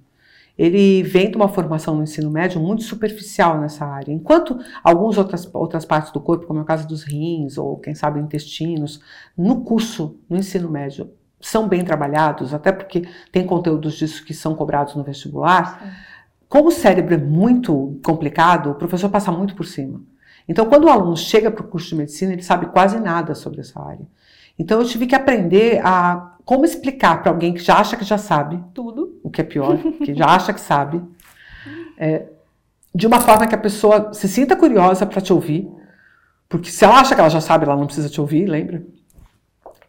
Ele vem de uma formação no ensino médio muito superficial nessa área. Enquanto algumas outras, outras partes do corpo, como é o caso dos rins ou, quem sabe, intestinos, no curso, no ensino médio, são bem trabalhados, até porque tem conteúdos disso que são cobrados no vestibular. Sim. Como o cérebro é muito complicado, o professor passa muito por cima. Então, quando o aluno chega para o curso de medicina, ele sabe quase nada sobre essa área. Então, eu tive que aprender a como explicar para alguém que já acha que já sabe tudo, o que é pior, que já acha que sabe, é, de uma forma que a pessoa se sinta curiosa para te ouvir, porque se ela acha que ela já sabe, ela não precisa te ouvir, lembra?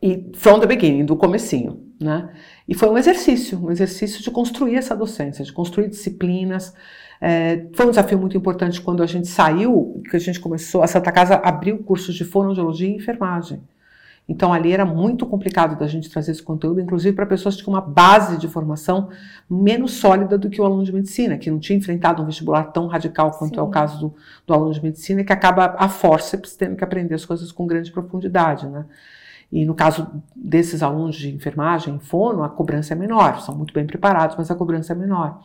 E from the beginning, do comecinho, né? E foi um exercício, um exercício de construir essa docência, de construir disciplinas. É, foi um desafio muito importante quando a gente saiu, que a gente começou, a Santa Casa abriu cursos de fonoaudiologia e enfermagem. Então ali era muito complicado da gente trazer esse conteúdo, inclusive para pessoas que tinham uma base de formação menos sólida do que o aluno de medicina, que não tinha enfrentado um vestibular tão radical quanto Sim. é o caso do, do aluno de medicina, que acaba a forceps tendo que aprender as coisas com grande profundidade, né? E no caso desses alunos de enfermagem, fono, a cobrança é menor, são muito bem preparados, mas a cobrança é menor.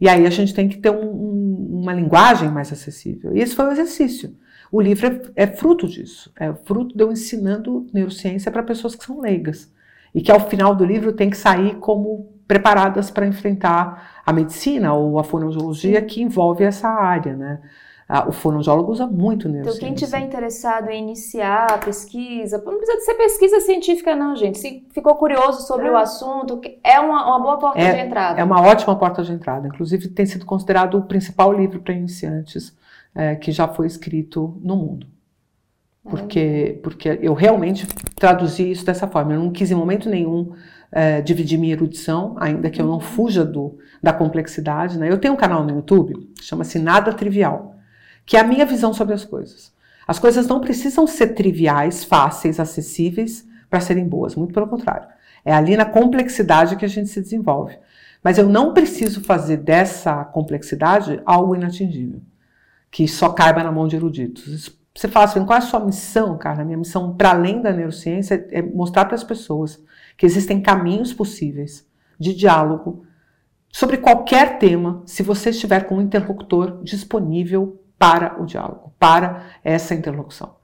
E aí a gente tem que ter um, um, uma linguagem mais acessível. E esse foi o exercício. O livro é, é fruto disso, é fruto de eu ensinando neurociência para pessoas que são leigas. E que ao final do livro tem que sair como preparadas para enfrentar a medicina ou a fonoaudiologia que envolve essa área, né? Ah, o fonoaudiólogo usa muito neurociência. Então, quem tiver interessado em iniciar a pesquisa, não precisa ser pesquisa científica, não, gente. Se ficou curioso sobre é. o assunto, é uma, uma boa porta é, de entrada. É uma ótima porta de entrada. Inclusive, tem sido considerado o principal livro para iniciantes é, que já foi escrito no mundo. Porque, porque eu realmente traduzi isso dessa forma. Eu não quis, em momento nenhum, é, dividir minha erudição, ainda que eu não uhum. fuja do, da complexidade. Né? Eu tenho um canal no YouTube, chama-se Nada Trivial que é a minha visão sobre as coisas. As coisas não precisam ser triviais, fáceis, acessíveis para serem boas, muito pelo contrário. É ali na complexidade que a gente se desenvolve. Mas eu não preciso fazer dessa complexidade algo inatingível, que só caiba na mão de eruditos. Você fala assim, qual é a sua missão, cara? Minha missão, para além da neurociência, é mostrar para as pessoas que existem caminhos possíveis de diálogo sobre qualquer tema, se você estiver com um interlocutor disponível para o diálogo, para essa interlocução.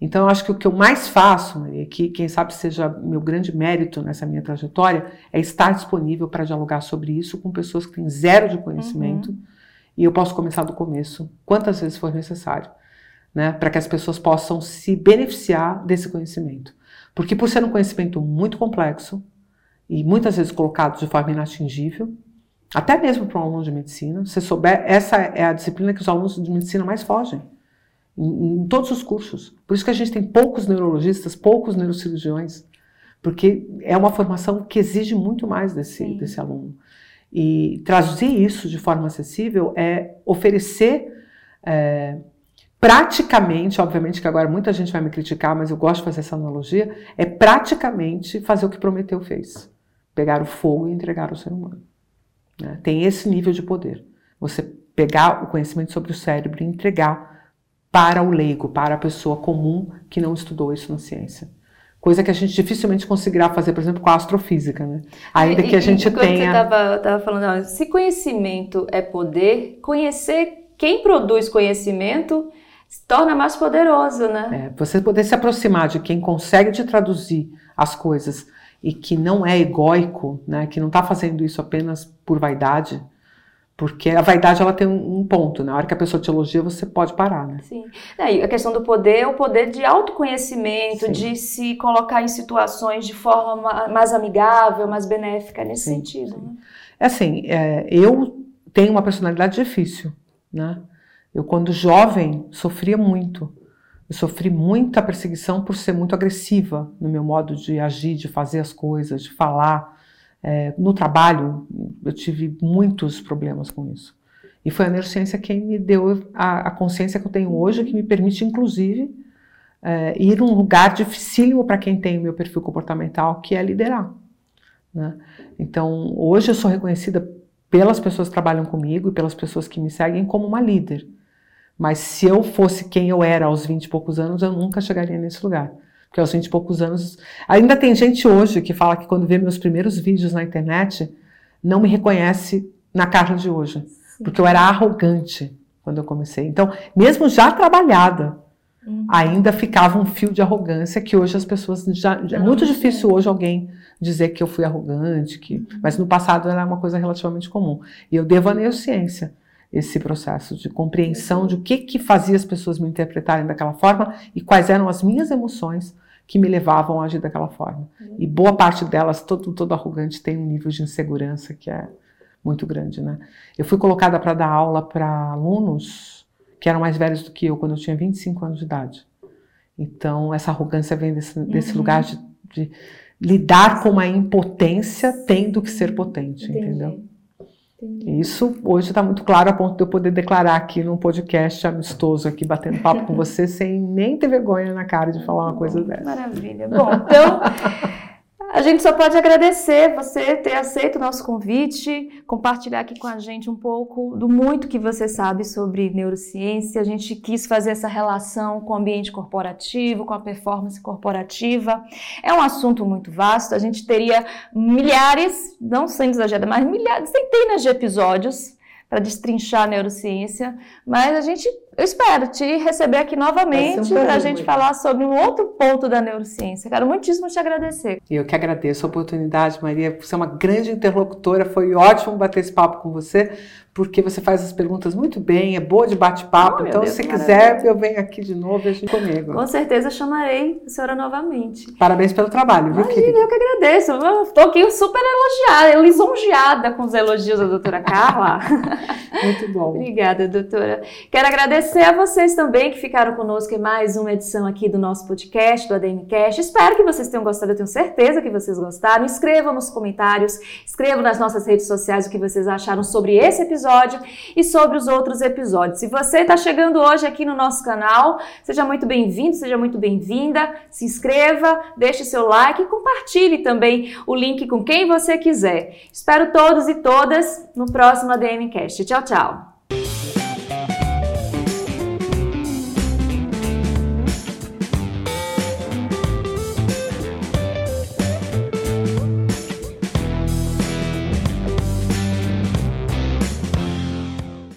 Então, eu acho que o que eu mais faço, Maria, que quem sabe seja meu grande mérito nessa minha trajetória, é estar disponível para dialogar sobre isso com pessoas que têm zero de conhecimento, uhum. e eu posso começar do começo, quantas vezes for necessário, né, para que as pessoas possam se beneficiar desse conhecimento. Porque por ser um conhecimento muito complexo, e muitas vezes colocado de forma inatingível, até mesmo para um aluno de medicina, se souber, essa é a disciplina que os alunos de medicina mais fogem. Em, em, todos os cursos. Por isso que a gente tem poucos neurologistas, poucos neurocirurgiões. porque é uma formação que exige muito mais desse, desse aluno. E traduzir isso de forma acessível é oferecer é, praticamente, obviamente que agora muita gente vai me criticar, mas eu gosto de fazer essa analogia, é praticamente fazer o que Prometeu fez. Pegar o fogo e entregar ao ser humano. Né? Tem esse nível de poder. Você pegar o conhecimento sobre o cérebro e entregar para o leigo, para a pessoa comum que não estudou isso na ciência. Coisa que a gente dificilmente conseguirá fazer, por exemplo, com a astrofísica, né? Ainda e, que a gente tenha. Você estava falando, se conhecimento é poder, conhecer quem produz conhecimento se torna mais poderoso, né? É, você poder se aproximar de quem consegue te traduzir as coisas e que não é egóico, né? Que não está fazendo isso apenas por vaidade, porque a vaidade ela tem um ponto, na né? hora que a pessoa te elogia, você pode parar, né? Sim. É, a questão do poder é o poder de autoconhecimento, Sim. de se colocar em situações de forma mais amigável, mais benéfica nesse Sim. sentido. Né? É assim, é, eu tenho uma personalidade difícil, né? Eu, quando jovem, sofria muito. Eu sofri muita perseguição por ser muito agressiva no meu modo de agir, de fazer as coisas, de falar. É, no trabalho, eu tive muitos problemas com isso. E foi a neurociência quem me deu a, a consciência que eu tenho hoje, que me permite, inclusive, é, ir num lugar dificílimo para quem tem o meu perfil comportamental, que é liderar. Né? Então, hoje eu sou reconhecida pelas pessoas que trabalham comigo e pelas pessoas que me seguem como uma líder. Mas se eu fosse quem eu era aos 20 e poucos anos, eu nunca chegaria nesse lugar. Porque aos 20 e poucos anos. Ainda tem gente hoje que fala que quando vê meus primeiros vídeos na internet, não me reconhece na Carla de hoje. Sim. Porque eu era arrogante quando eu comecei. Então, mesmo já trabalhada, uhum. ainda ficava um fio de arrogância que hoje as pessoas já. É muito difícil hoje alguém dizer que eu fui arrogante, que, uhum. mas no passado era uma coisa relativamente comum. E eu devo a neurociência esse processo de compreensão de o que, que fazia as pessoas me interpretarem daquela forma e quais eram as minhas emoções que me levavam a agir daquela forma. E boa parte delas, todo, todo arrogante, tem um nível de insegurança que é muito grande, né? Eu fui colocada para dar aula para alunos que eram mais velhos do que eu quando eu tinha 25 anos de idade. Então, essa arrogância vem desse, desse uhum. lugar de, de, lidar com uma impotência tendo que ser potente, Entendi. entendeu? Entendi. Isso hoje está muito claro a ponto de eu poder declarar aqui num podcast amistoso, aqui batendo papo com você, sem nem ter vergonha na cara de falar uma coisa dessa. Maravilha. Bom, então. A gente só pode agradecer você ter aceito o nosso convite, compartilhar aqui com a gente um pouco do muito que você sabe sobre neurociência. A gente quis fazer essa relação com o ambiente corporativo, com a performance corporativa. É um assunto muito vasto, a gente teria milhares, não sendo exagerada, mas milhares, centenas de episódios para destrinchar a neurociência, mas a gente eu espero te receber aqui novamente um para a gente falar sobre um outro ponto da neurociência. Quero muitíssimo te agradecer. Eu que agradeço a oportunidade, Maria. Você é uma grande interlocutora. Foi ótimo bater esse papo com você porque você faz as perguntas muito bem, é boa de bate-papo. Oh, então, Deus, se quiser, eu venho aqui de novo e a gente comigo. Com certeza chamarei a senhora novamente. Parabéns pelo trabalho, viu, Imagina, eu que agradeço. Estou aqui super elogiada, lisonjeada com os elogios da doutora Carla. muito bom. Obrigada, doutora. Quero agradecer a vocês também que ficaram conosco em mais uma edição aqui do nosso podcast, do ADMcast. Espero que vocês tenham gostado, eu tenho certeza que vocês gostaram. Escrevam nos comentários, escrevam nas nossas redes sociais o que vocês acharam sobre esse episódio episódio e sobre os outros episódios. Se você está chegando hoje aqui no nosso canal, seja muito bem-vindo, seja muito bem-vinda. Se inscreva, deixe seu like e compartilhe também o link com quem você quiser. Espero todos e todas no próximo ADMcast. Tchau, tchau.